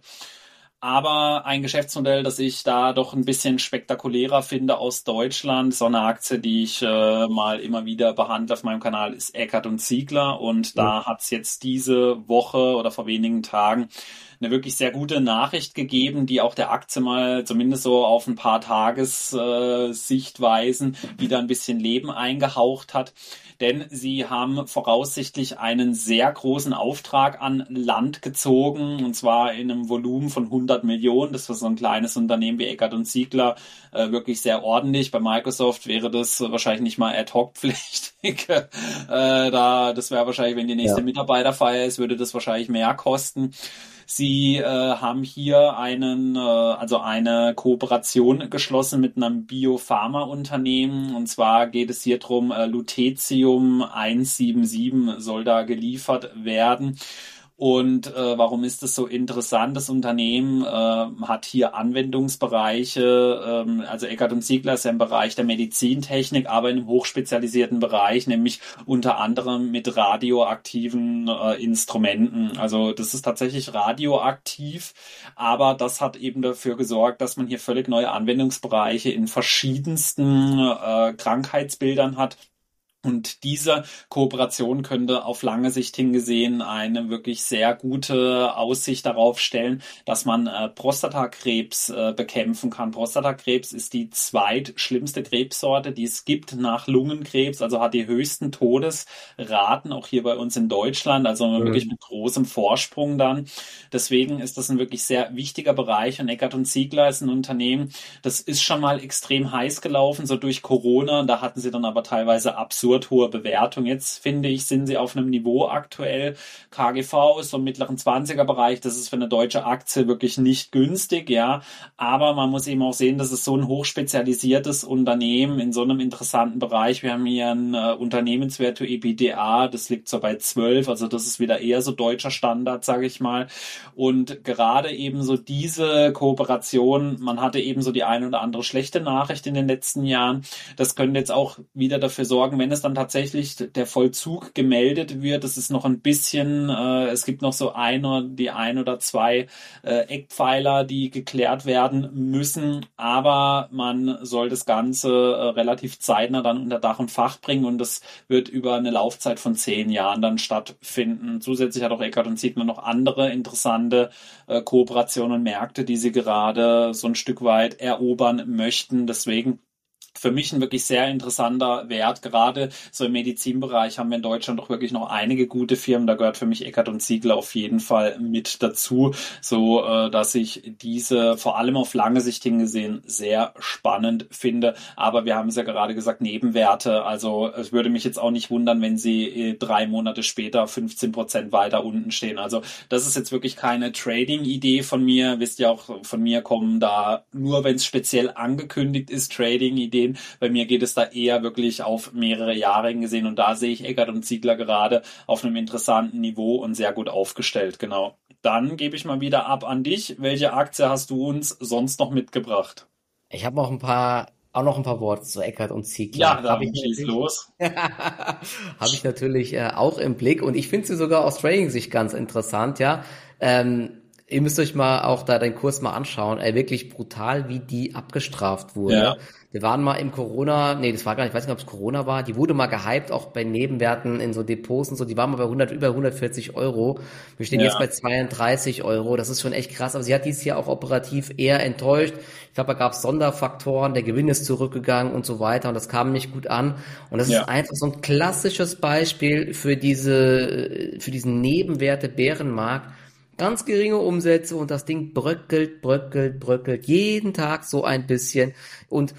Aber ein Geschäftsmodell, das ich da doch ein bisschen spektakulärer finde aus Deutschland, so eine Aktie, die ich äh, mal immer wieder behandle auf meinem Kanal, ist Eckert und Ziegler. Und da ja. hat's jetzt diese Woche oder vor wenigen Tagen eine wirklich sehr gute Nachricht gegeben, die auch der Aktie mal zumindest so auf ein paar Tagessichtweisen äh, wieder ein bisschen Leben eingehaucht hat denn sie haben voraussichtlich einen sehr großen Auftrag an Land gezogen und zwar in einem Volumen von 100 Millionen. Das für so ein kleines Unternehmen wie Eckert und Ziegler äh, wirklich sehr ordentlich. Bei Microsoft wäre das wahrscheinlich nicht mal ad hoc pflichtig. äh, da, das wäre wahrscheinlich, wenn die nächste ja. Mitarbeiterfeier ist, würde das wahrscheinlich mehr kosten. Sie äh, haben hier einen, äh, also eine Kooperation geschlossen mit einem Biopharma-Unternehmen. Und zwar geht es hier drum, äh, Lutetium 177 soll da geliefert werden. Und äh, warum ist das so interessant? Das Unternehmen äh, hat hier Anwendungsbereiche, ähm, also Eckert und Ziegler ist ja im Bereich der Medizintechnik, aber in einem hochspezialisierten Bereich, nämlich unter anderem mit radioaktiven äh, Instrumenten. Also das ist tatsächlich radioaktiv, aber das hat eben dafür gesorgt, dass man hier völlig neue Anwendungsbereiche in verschiedensten äh, Krankheitsbildern hat und diese Kooperation könnte auf lange Sicht hingesehen eine wirklich sehr gute Aussicht darauf stellen, dass man äh, Prostatakrebs äh, bekämpfen kann. Prostatakrebs ist die zweitschlimmste Krebssorte, die es gibt nach Lungenkrebs, also hat die höchsten Todesraten, auch hier bei uns in Deutschland, also mhm. wirklich mit großem Vorsprung dann. Deswegen ist das ein wirklich sehr wichtiger Bereich und Eckert und Ziegler ist ein Unternehmen, das ist schon mal extrem heiß gelaufen, so durch Corona. Da hatten sie dann aber teilweise absurd absurd hohe Bewertung. Jetzt finde ich, sind sie auf einem Niveau aktuell. KGV ist so im mittleren 20er Bereich. Das ist für eine deutsche Aktie wirklich nicht günstig, ja. Aber man muss eben auch sehen, dass es so ein hochspezialisiertes Unternehmen in so einem interessanten Bereich. Wir haben hier ein äh, Unternehmenswert für EBITDA, das liegt so bei 12. Also das ist wieder eher so deutscher Standard, sage ich mal. Und gerade eben so diese Kooperation, man hatte eben so die eine oder andere schlechte Nachricht in den letzten Jahren. Das könnte jetzt auch wieder dafür sorgen, wenn es dann tatsächlich der Vollzug gemeldet wird. Es ist noch ein bisschen, äh, es gibt noch so eine, die ein oder zwei äh, Eckpfeiler, die geklärt werden müssen, aber man soll das Ganze äh, relativ zeitnah dann unter Dach und Fach bringen und das wird über eine Laufzeit von zehn Jahren dann stattfinden. Zusätzlich hat auch Eckert und Ziegler noch andere interessante äh, Kooperationen und Märkte, die sie gerade so ein Stück weit erobern möchten. Deswegen für mich ein wirklich sehr interessanter Wert. Gerade so im Medizinbereich haben wir in Deutschland doch wirklich noch einige gute Firmen. Da gehört für mich Eckert und Ziegler auf jeden Fall mit dazu, so äh, dass ich diese vor allem auf lange Sicht hingesehen sehr spannend finde. Aber wir haben es ja gerade gesagt, Nebenwerte. Also es würde mich jetzt auch nicht wundern, wenn sie äh, drei Monate später 15 Prozent weiter unten stehen. Also das ist jetzt wirklich keine Trading-Idee von mir. Wisst ihr auch, von mir kommen da nur, wenn es speziell angekündigt ist, Trading-Ideen sehen. Bei mir geht es da eher wirklich auf mehrere Jahre gesehen und da sehe ich Eckert und Ziegler gerade auf einem interessanten Niveau und sehr gut aufgestellt. Genau. Dann gebe ich mal wieder ab an dich. Welche Aktie hast du uns sonst noch mitgebracht? Ich habe noch ein paar auch noch ein paar Worte zu Eckert und Ziegler. Ja, dann ich schieß los. habe ich natürlich äh, auch im Blick und ich finde sie sogar aus Trading-Sicht ganz interessant, ja. Ähm, ihr müsst euch mal auch da den Kurs mal anschauen. Ey, wirklich brutal, wie die abgestraft wurde. Ja. Wir waren mal im Corona, nee, das war gar nicht, ich weiß nicht, ob es Corona war, die wurde mal gehypt, auch bei Nebenwerten in so Depots und so, die waren mal bei 100, über 140 Euro. Wir stehen ja. jetzt bei 32 Euro, das ist schon echt krass, aber sie hat dieses Jahr auch operativ eher enttäuscht. Ich glaube, da gab es Sonderfaktoren, der Gewinn ist zurückgegangen und so weiter und das kam nicht gut an. Und das ja. ist einfach so ein klassisches Beispiel für diese, für diesen Nebenwerte-Bärenmarkt, Ganz geringe Umsätze und das Ding bröckelt, bröckelt, bröckelt jeden Tag so ein bisschen. Und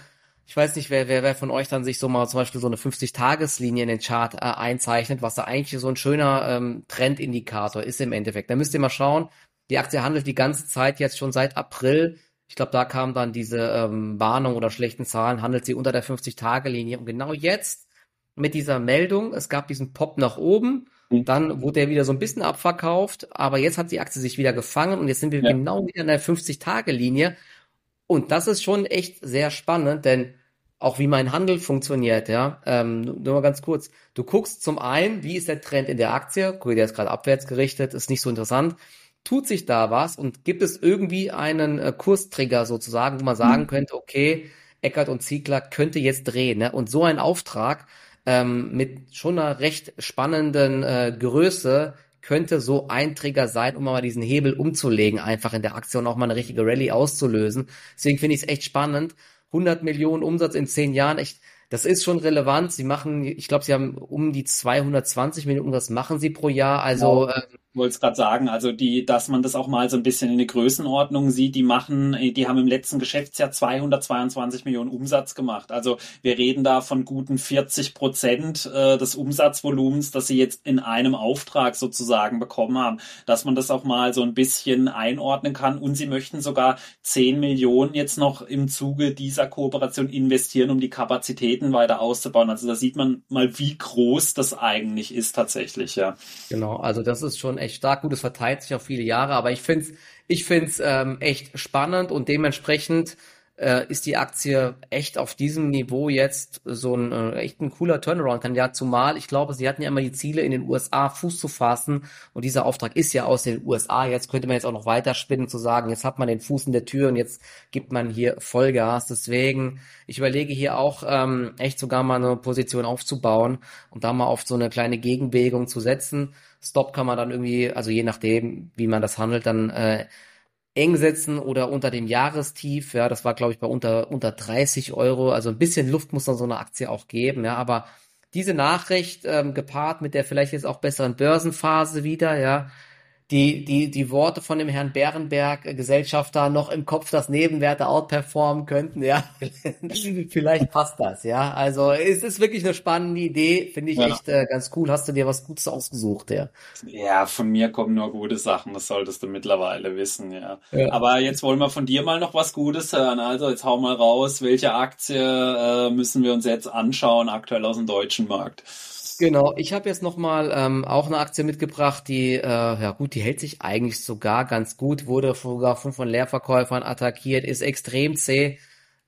ich weiß nicht, wer, wer, wer von euch dann sich so mal zum Beispiel so eine 50-Tageslinie in den Chart äh, einzeichnet, was da eigentlich so ein schöner ähm, Trendindikator ist im Endeffekt. Da müsst ihr mal schauen. Die Aktie handelt die ganze Zeit jetzt schon seit April. Ich glaube, da kam dann diese ähm, Warnung oder schlechten Zahlen, handelt sie unter der 50-Tage-Linie. Und genau jetzt mit dieser Meldung, es gab diesen Pop nach oben Mhm. Dann wurde er wieder so ein bisschen abverkauft, aber jetzt hat die Aktie sich wieder gefangen und jetzt sind wir ja. genau wieder in der 50-Tage-Linie. Und das ist schon echt sehr spannend, denn auch wie mein Handel funktioniert, ja. Ähm, nur mal ganz kurz. Du guckst zum einen, wie ist der Trend in der Aktie? Guck, der ist gerade abwärts gerichtet, ist nicht so interessant. Tut sich da was und gibt es irgendwie einen äh, Kurstrigger sozusagen, wo man sagen mhm. könnte, okay, Eckert und Ziegler könnte jetzt drehen, ne? Und so ein Auftrag, ähm, mit schon einer recht spannenden äh, Größe könnte so ein Trigger sein, um mal diesen Hebel umzulegen, einfach in der Aktie und auch mal eine richtige Rallye auszulösen. Deswegen finde ich es echt spannend. 100 Millionen Umsatz in zehn Jahren, echt das ist schon relevant. Sie machen, ich glaube, sie haben um die 220 Millionen, das machen sie pro Jahr. Also genau. ähm, wollte es gerade sagen, also die, dass man das auch mal so ein bisschen in der Größenordnung sieht, die machen, die haben im letzten Geschäftsjahr 222 Millionen Umsatz gemacht. Also wir reden da von guten 40 Prozent äh, des Umsatzvolumens, das sie jetzt in einem Auftrag sozusagen bekommen haben, dass man das auch mal so ein bisschen einordnen kann. Und sie möchten sogar 10 Millionen jetzt noch im Zuge dieser Kooperation investieren, um die Kapazitäten weiter auszubauen. Also da sieht man mal, wie groß das eigentlich ist tatsächlich, ja. Genau, also das ist schon echt stark. Gut, es verteilt sich auf viele Jahre, aber ich finde es ich find's, ähm, echt spannend und dementsprechend äh, ist die Aktie echt auf diesem Niveau jetzt so ein äh, echt ein cooler Turnaround-Kandidat, zumal ich glaube, sie hatten ja immer die Ziele, in den USA Fuß zu fassen und dieser Auftrag ist ja aus den USA. Jetzt könnte man jetzt auch noch weiter spinnen zu sagen, jetzt hat man den Fuß in der Tür und jetzt gibt man hier Vollgas. Deswegen, ich überlege hier auch ähm, echt sogar mal eine Position aufzubauen und da mal auf so eine kleine Gegenbewegung zu setzen. Stop kann man dann irgendwie, also je nachdem, wie man das handelt, dann äh, eng setzen oder unter dem Jahrestief. Ja, das war, glaube ich, bei unter, unter 30 Euro. Also ein bisschen Luft muss dann so eine Aktie auch geben. Ja, aber diese Nachricht ähm, gepaart mit der vielleicht jetzt auch besseren Börsenphase wieder, ja, die, die, die Worte von dem Herrn Bärenberg, äh, Gesellschafter, noch im Kopf, dass Nebenwerte outperformen könnten, ja. Vielleicht passt das, ja. Also es ist wirklich eine spannende Idee, finde ich ja. echt äh, ganz cool. Hast du dir was Gutes ausgesucht, ja? Ja, von mir kommen nur gute Sachen, das solltest du mittlerweile wissen, ja. ja. Aber jetzt wollen wir von dir mal noch was Gutes hören. Also jetzt hau mal raus, welche Aktie äh, müssen wir uns jetzt anschauen, aktuell aus dem deutschen Markt? Genau, ich habe jetzt nochmal ähm, auch eine Aktie mitgebracht, die, äh, ja gut, die hält sich eigentlich sogar ganz gut, wurde sogar von, von Leerverkäufern attackiert, ist extrem zäh.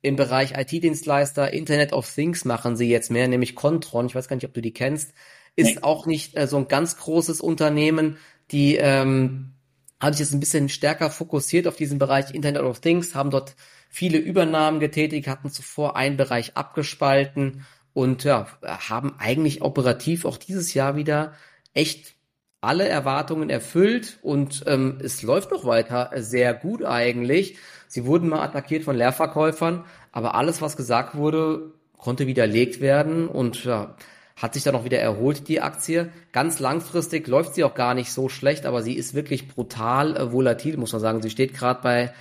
Im Bereich IT-Dienstleister, Internet of Things machen sie jetzt mehr, nämlich Contron, ich weiß gar nicht, ob du die kennst, ist nee. auch nicht äh, so ein ganz großes Unternehmen, die ähm, haben sich jetzt ein bisschen stärker fokussiert auf diesen Bereich Internet of Things, haben dort viele Übernahmen getätigt, hatten zuvor einen Bereich abgespalten und ja, haben eigentlich operativ auch dieses Jahr wieder echt alle Erwartungen erfüllt und ähm, es läuft noch weiter sehr gut eigentlich. Sie wurden mal attackiert von Leerverkäufern, aber alles, was gesagt wurde, konnte widerlegt werden und ja, hat sich dann auch wieder erholt, die Aktie. Ganz langfristig läuft sie auch gar nicht so schlecht, aber sie ist wirklich brutal äh, volatil, muss man sagen. Sie steht gerade bei,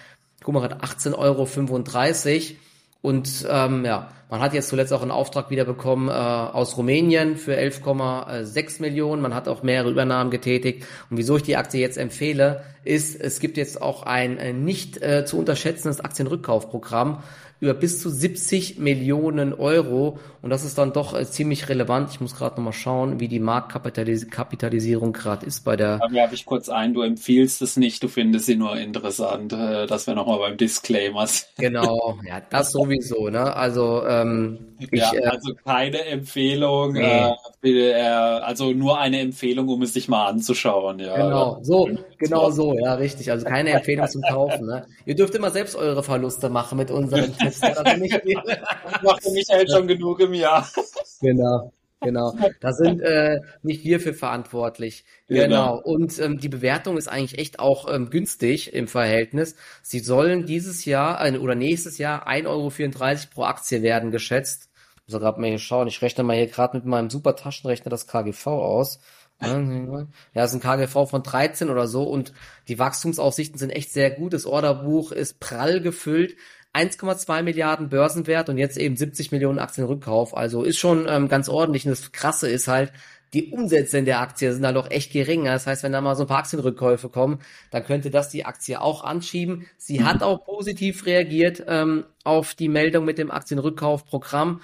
guck mal, 18,35 Euro und ähm, ja, man hat jetzt zuletzt auch einen Auftrag wieder bekommen äh, aus Rumänien für 11,6 Millionen. Man hat auch mehrere Übernahmen getätigt. Und wieso ich die Aktie jetzt empfehle, ist, es gibt jetzt auch ein äh, nicht äh, zu unterschätzendes Aktienrückkaufprogramm über bis zu 70 Millionen Euro. Und das ist dann doch äh, ziemlich relevant. Ich muss gerade nochmal schauen, wie die Marktkapitalisierung gerade ist bei der. Da werfe ich kurz ein, du empfiehlst es nicht, du findest sie nur interessant, äh, dass wir nochmal beim Disclaimer. Genau, ja, das sowieso, ne? Also, ähm, ich, ja, äh, also keine Empfehlung, nee. äh, also nur eine Empfehlung, um es sich mal anzuschauen, ja. Genau, so, genau so, ja, richtig. Also keine Empfehlung zum Kaufen, ne? Ihr dürft immer selbst eure Verluste machen mit unseren Tipps. Also nicht Macht Michael schon genug im Jahr. Genau. Genau, da sind äh, nicht wir für verantwortlich. Genau. genau. Und ähm, die Bewertung ist eigentlich echt auch ähm, günstig im Verhältnis. Sie sollen dieses Jahr äh, oder nächstes Jahr 1,34 Euro pro Aktie werden geschätzt. Ich muss gerade mal hier schauen. Ich rechne mal hier gerade mit meinem super Taschenrechner das KGV aus. Ja, ist ein KGV von 13 oder so und die Wachstumsaussichten sind echt sehr gut. Das Orderbuch ist prall gefüllt. 1,2 Milliarden Börsenwert und jetzt eben 70 Millionen Aktienrückkauf. Also ist schon ähm, ganz ordentlich. Und das Krasse ist halt, die Umsätze in der Aktie sind halt auch echt gering. Das heißt, wenn da mal so ein paar Aktienrückkäufe kommen, dann könnte das die Aktie auch anschieben. Sie mhm. hat auch positiv reagiert ähm, auf die Meldung mit dem Aktienrückkaufprogramm.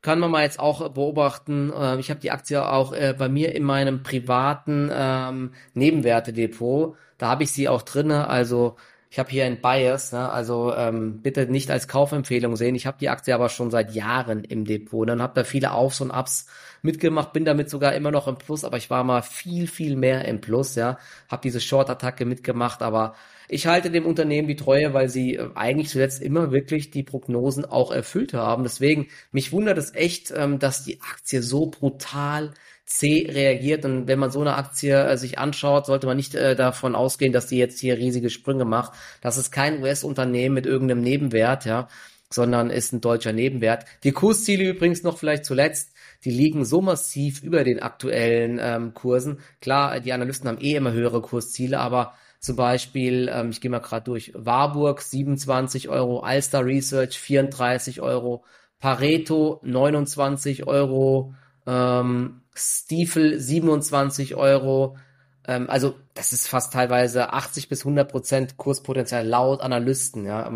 Kann man mal jetzt auch beobachten. Äh, ich habe die Aktie auch äh, bei mir in meinem privaten ähm, Nebenwertedepot. Da habe ich sie auch drinne. Also ich habe hier ein Bias, ne? also ähm, bitte nicht als Kaufempfehlung sehen. Ich habe die Aktie aber schon seit Jahren im Depot und habe da viele Aufs und Ups mitgemacht, bin damit sogar immer noch im Plus, aber ich war mal viel, viel mehr im Plus, ja. Habe diese Short-Attacke mitgemacht, aber ich halte dem Unternehmen die Treue, weil sie äh, eigentlich zuletzt immer wirklich die Prognosen auch erfüllt haben. Deswegen, mich wundert es echt, ähm, dass die Aktie so brutal zäh reagiert. Und wenn man so eine Aktie äh, sich anschaut, sollte man nicht äh, davon ausgehen, dass die jetzt hier riesige Sprünge macht. Das ist kein US-Unternehmen mit irgendeinem Nebenwert, ja, sondern ist ein deutscher Nebenwert. Die Kursziele übrigens noch vielleicht zuletzt die liegen so massiv über den aktuellen ähm, Kursen. Klar, die Analysten haben eh immer höhere Kursziele, aber zum Beispiel, ähm, ich gehe mal gerade durch, Warburg 27 Euro, Alster Research 34 Euro, Pareto 29 Euro, ähm, Stiefel 27 Euro. Ähm, also das ist fast teilweise 80 bis 100 Prozent Kurspotenzial laut Analysten. Ja,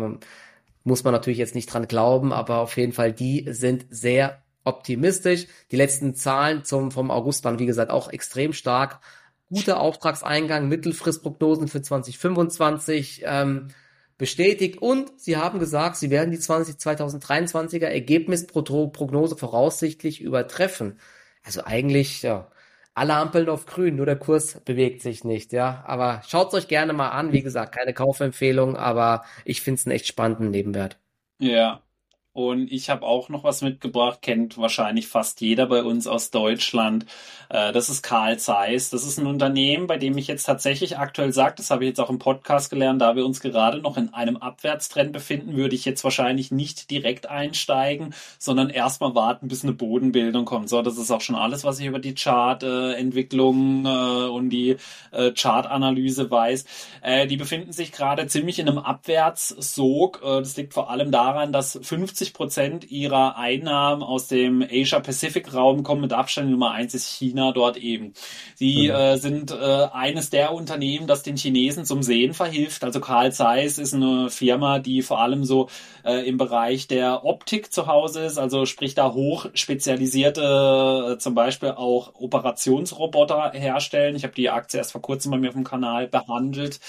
muss man natürlich jetzt nicht dran glauben, aber auf jeden Fall die sind sehr optimistisch. Die letzten Zahlen zum, vom August waren, wie gesagt, auch extrem stark. Guter Auftragseingang, Mittelfristprognosen für 2025 ähm, bestätigt und sie haben gesagt, sie werden die 20, 2023er Ergebnisprognose voraussichtlich übertreffen. Also eigentlich, ja, alle Ampeln auf grün, nur der Kurs bewegt sich nicht, ja. Aber schaut's euch gerne mal an. Wie gesagt, keine Kaufempfehlung, aber ich finde es einen echt spannenden Nebenwert. Ja, und ich habe auch noch was mitgebracht, kennt wahrscheinlich fast jeder bei uns aus Deutschland. Äh, das ist Karl Zeiss. Das ist ein Unternehmen, bei dem ich jetzt tatsächlich aktuell sage, das habe ich jetzt auch im Podcast gelernt, da wir uns gerade noch in einem Abwärtstrend befinden, würde ich jetzt wahrscheinlich nicht direkt einsteigen, sondern erstmal warten, bis eine Bodenbildung kommt. So, das ist auch schon alles, was ich über die Chartentwicklung äh, und die äh, Chartanalyse weiß. Die befinden sich gerade ziemlich in einem Abwärtssog. Das liegt vor allem daran, dass 50 50 Prozent ihrer Einnahmen aus dem Asia-Pacific-Raum kommen. Mit Abstand Nummer eins ist China dort eben. Sie mhm. äh, sind äh, eines der Unternehmen, das den Chinesen zum Sehen verhilft. Also Carl Zeiss ist eine Firma, die vor allem so äh, im Bereich der Optik zu Hause ist, also sprich da hoch spezialisierte, äh, zum Beispiel auch Operationsroboter herstellen. Ich habe die Aktie erst vor kurzem bei mir auf dem Kanal behandelt.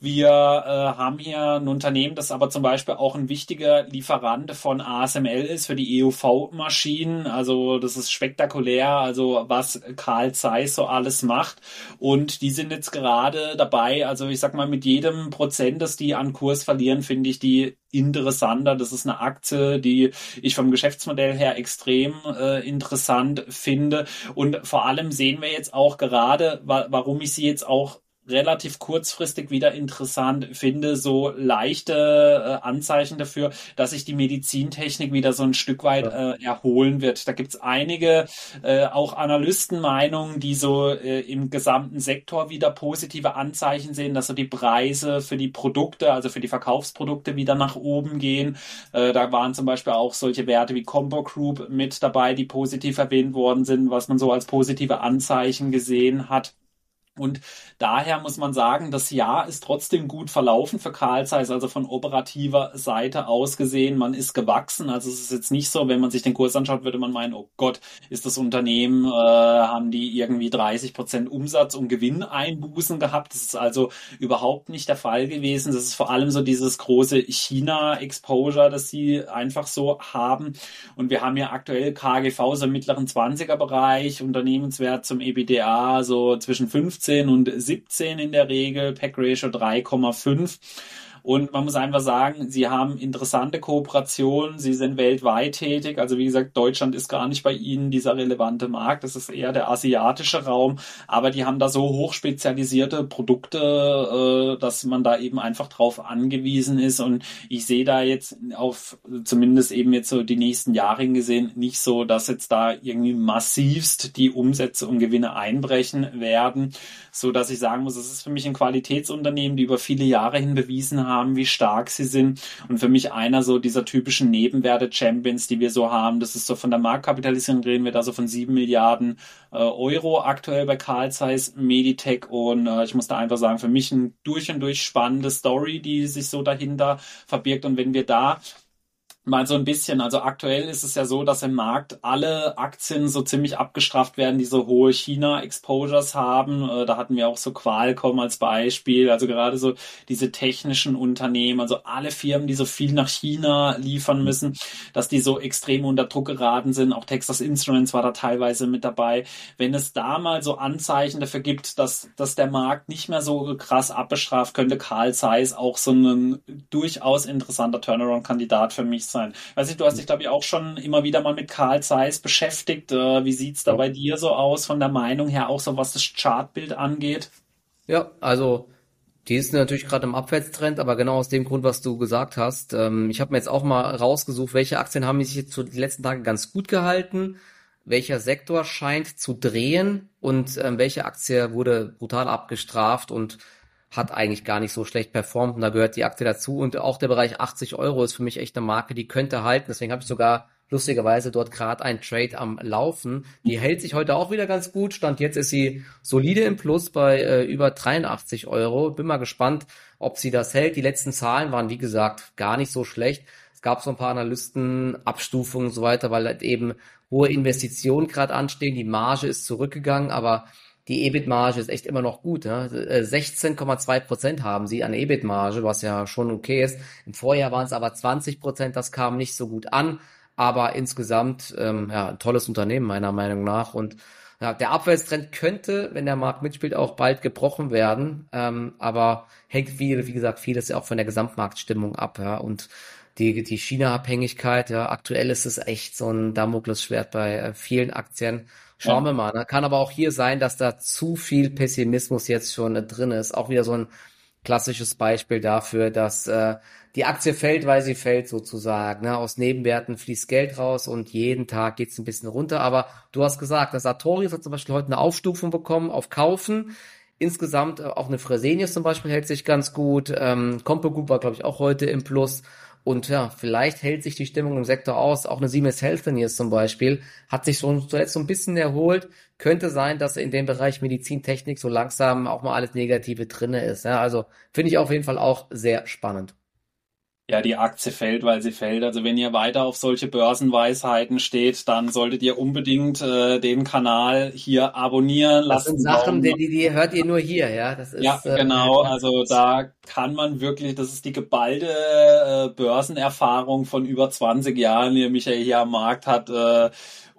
Wir äh, haben hier ein Unternehmen, das aber zum Beispiel auch ein wichtiger Lieferant von ASML ist für die EUV-Maschinen. Also das ist spektakulär, also was Carl Zeiss so alles macht. Und die sind jetzt gerade dabei, also ich sag mal, mit jedem Prozent, das die an Kurs verlieren, finde ich die interessanter. Das ist eine Aktie, die ich vom Geschäftsmodell her extrem äh, interessant finde. Und vor allem sehen wir jetzt auch gerade, wa warum ich sie jetzt auch relativ kurzfristig wieder interessant finde, so leichte äh, Anzeichen dafür, dass sich die Medizintechnik wieder so ein Stück weit äh, erholen wird. Da gibt's einige äh, auch Analystenmeinungen, die so äh, im gesamten Sektor wieder positive Anzeichen sehen, dass so die Preise für die Produkte, also für die Verkaufsprodukte wieder nach oben gehen. Äh, da waren zum Beispiel auch solche Werte wie Combo Group mit dabei, die positiv erwähnt worden sind, was man so als positive Anzeichen gesehen hat. Und daher muss man sagen, das Jahr ist trotzdem gut verlaufen für Carl Zeiss, also von operativer Seite aus gesehen. Man ist gewachsen. Also es ist jetzt nicht so, wenn man sich den Kurs anschaut, würde man meinen, oh Gott, ist das Unternehmen, äh, haben die irgendwie 30 Prozent Umsatz und Gewinneinbußen gehabt. Das ist also überhaupt nicht der Fall gewesen. Das ist vor allem so dieses große China-Exposure, das sie einfach so haben. Und wir haben ja aktuell KGV so im mittleren 20er Bereich, Unternehmenswert zum EBDA so zwischen 15 15 und 17 in der Regel, Pack Ratio 3,5. Und man muss einfach sagen, sie haben interessante Kooperationen, sie sind weltweit tätig. Also wie gesagt, Deutschland ist gar nicht bei ihnen dieser relevante Markt. Das ist eher der asiatische Raum. Aber die haben da so hochspezialisierte Produkte, äh, dass man da eben einfach drauf angewiesen ist. Und ich sehe da jetzt auf, zumindest eben jetzt so die nächsten Jahre gesehen, nicht so, dass jetzt da irgendwie massivst die Umsätze und Gewinne einbrechen werden, so dass ich sagen muss, es ist für mich ein Qualitätsunternehmen, die über viele Jahre hin bewiesen haben, wie stark sie sind. Und für mich einer so dieser typischen Nebenwerte-Champions, die wir so haben. Das ist so von der Marktkapitalisierung reden wir da so von sieben Milliarden äh, Euro aktuell bei Carl Zeiss Meditech. Und äh, ich muss da einfach sagen, für mich ein durch und durch spannende Story, die sich so dahinter verbirgt. Und wenn wir da mal so ein bisschen. Also aktuell ist es ja so, dass im Markt alle Aktien so ziemlich abgestraft werden, die so hohe China-Exposures haben. Äh, da hatten wir auch so Qualcomm als Beispiel. Also gerade so diese technischen Unternehmen, also alle Firmen, die so viel nach China liefern müssen, dass die so extrem unter Druck geraten sind. Auch Texas Instruments war da teilweise mit dabei. Wenn es da mal so Anzeichen dafür gibt, dass, dass der Markt nicht mehr so krass abbestraft, könnte Carl Zeiss auch so ein durchaus interessanter Turnaround-Kandidat für mich sein. Weiß nicht, du hast dich, glaube ich, auch schon immer wieder mal mit Carl Zeiss beschäftigt. Äh, wie sieht's da ja. bei dir so aus, von der Meinung her, auch so was das Chartbild angeht? Ja, also die ist natürlich gerade im Abwärtstrend, aber genau aus dem Grund, was du gesagt hast. Ähm, ich habe mir jetzt auch mal rausgesucht, welche Aktien haben sich jetzt so die letzten Tage ganz gut gehalten, welcher Sektor scheint zu drehen und ähm, welche Aktie wurde brutal abgestraft und hat eigentlich gar nicht so schlecht performt und da gehört die Aktie dazu und auch der Bereich 80 Euro ist für mich echt eine Marke, die könnte halten. Deswegen habe ich sogar lustigerweise dort gerade ein Trade am Laufen. Die hält sich heute auch wieder ganz gut. Stand jetzt ist sie solide im Plus bei äh, über 83 Euro. Bin mal gespannt, ob sie das hält. Die letzten Zahlen waren, wie gesagt, gar nicht so schlecht. Es gab so ein paar Analysten, Abstufungen und so weiter, weil halt eben hohe Investitionen gerade anstehen. Die Marge ist zurückgegangen, aber die EBIT-Marge ist echt immer noch gut. Ja? 16,2 äh, Prozent haben sie an EBIT-Marge, was ja schon okay ist. Im Vorjahr waren es aber 20 Prozent, das kam nicht so gut an. Aber insgesamt ähm, ja, ein tolles Unternehmen meiner Meinung nach. Und ja, der Abwärtstrend könnte, wenn der Markt mitspielt, auch bald gebrochen werden. Ähm, aber hängt viel, wie gesagt, vieles ja auch von der Gesamtmarktstimmung ab. Ja? Und die, die China-Abhängigkeit, ja, aktuell ist es echt so ein Damoklesschwert bei äh, vielen Aktien. Schauen ja. wir mal. Ne? Kann aber auch hier sein, dass da zu viel Pessimismus jetzt schon äh, drin ist. Auch wieder so ein klassisches Beispiel dafür, dass äh, die Aktie fällt, weil sie fällt sozusagen. Ne? Aus Nebenwerten fließt Geld raus und jeden Tag geht's ein bisschen runter. Aber du hast gesagt, dass Sartorius hat zum Beispiel heute eine Aufstufung bekommen auf Kaufen. Insgesamt äh, auch eine Fresenius zum Beispiel hält sich ganz gut. Ähm, Compo Group war, glaube ich, auch heute im Plus. Und ja, vielleicht hält sich die Stimmung im Sektor aus. Auch eine Siemens Healthineers zum Beispiel hat sich so zuletzt so ein bisschen erholt. Könnte sein, dass in dem Bereich Medizintechnik so langsam auch mal alles Negative drinne ist. Ja, also finde ich auf jeden Fall auch sehr spannend ja, die Aktie fällt, weil sie fällt. Also wenn ihr weiter auf solche Börsenweisheiten steht, dann solltet ihr unbedingt äh, den Kanal hier abonnieren lassen. Das sind Sachen, die, die, die hört ihr nur hier, ja. Das ist, ja, äh, genau. Äh, also da kann man wirklich, das ist die geballte äh, Börsenerfahrung von über 20 Jahren, die Michael hier am Markt hat. Äh,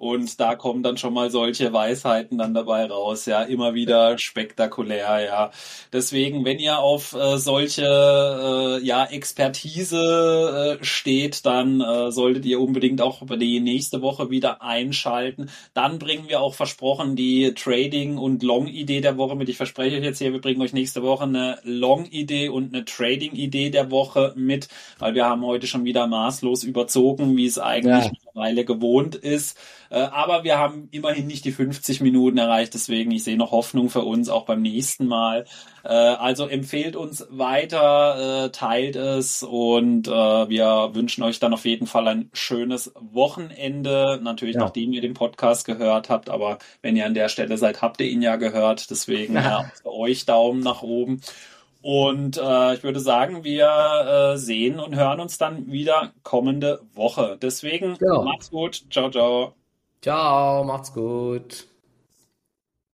und da kommen dann schon mal solche Weisheiten dann dabei raus, ja, immer wieder spektakulär, ja. Deswegen, wenn ihr auf äh, solche äh, ja Expertise äh, steht, dann äh, solltet ihr unbedingt auch über die nächste Woche wieder einschalten. Dann bringen wir auch versprochen die Trading und Long Idee der Woche mit. Ich verspreche euch jetzt hier, wir bringen euch nächste Woche eine Long Idee und eine Trading Idee der Woche mit, weil wir haben heute schon wieder maßlos überzogen, wie es eigentlich ja. Mittlerweile gewohnt ist. Äh, aber wir haben immerhin nicht die 50 Minuten erreicht, deswegen ich sehe noch Hoffnung für uns auch beim nächsten Mal. Äh, also empfehlt uns weiter, äh, teilt es und wir wünschen euch dann auf jeden Fall ein schönes Wochenende. Natürlich, ja. nachdem ihr den Podcast gehört habt, aber wenn ihr an der Stelle seid, habt ihr ihn ja gehört. Deswegen ja, für euch Daumen nach oben. Und äh, ich würde sagen, wir äh, sehen und hören uns dann wieder kommende Woche. Deswegen genau. macht's gut. Ciao, ciao. Ciao, macht's gut.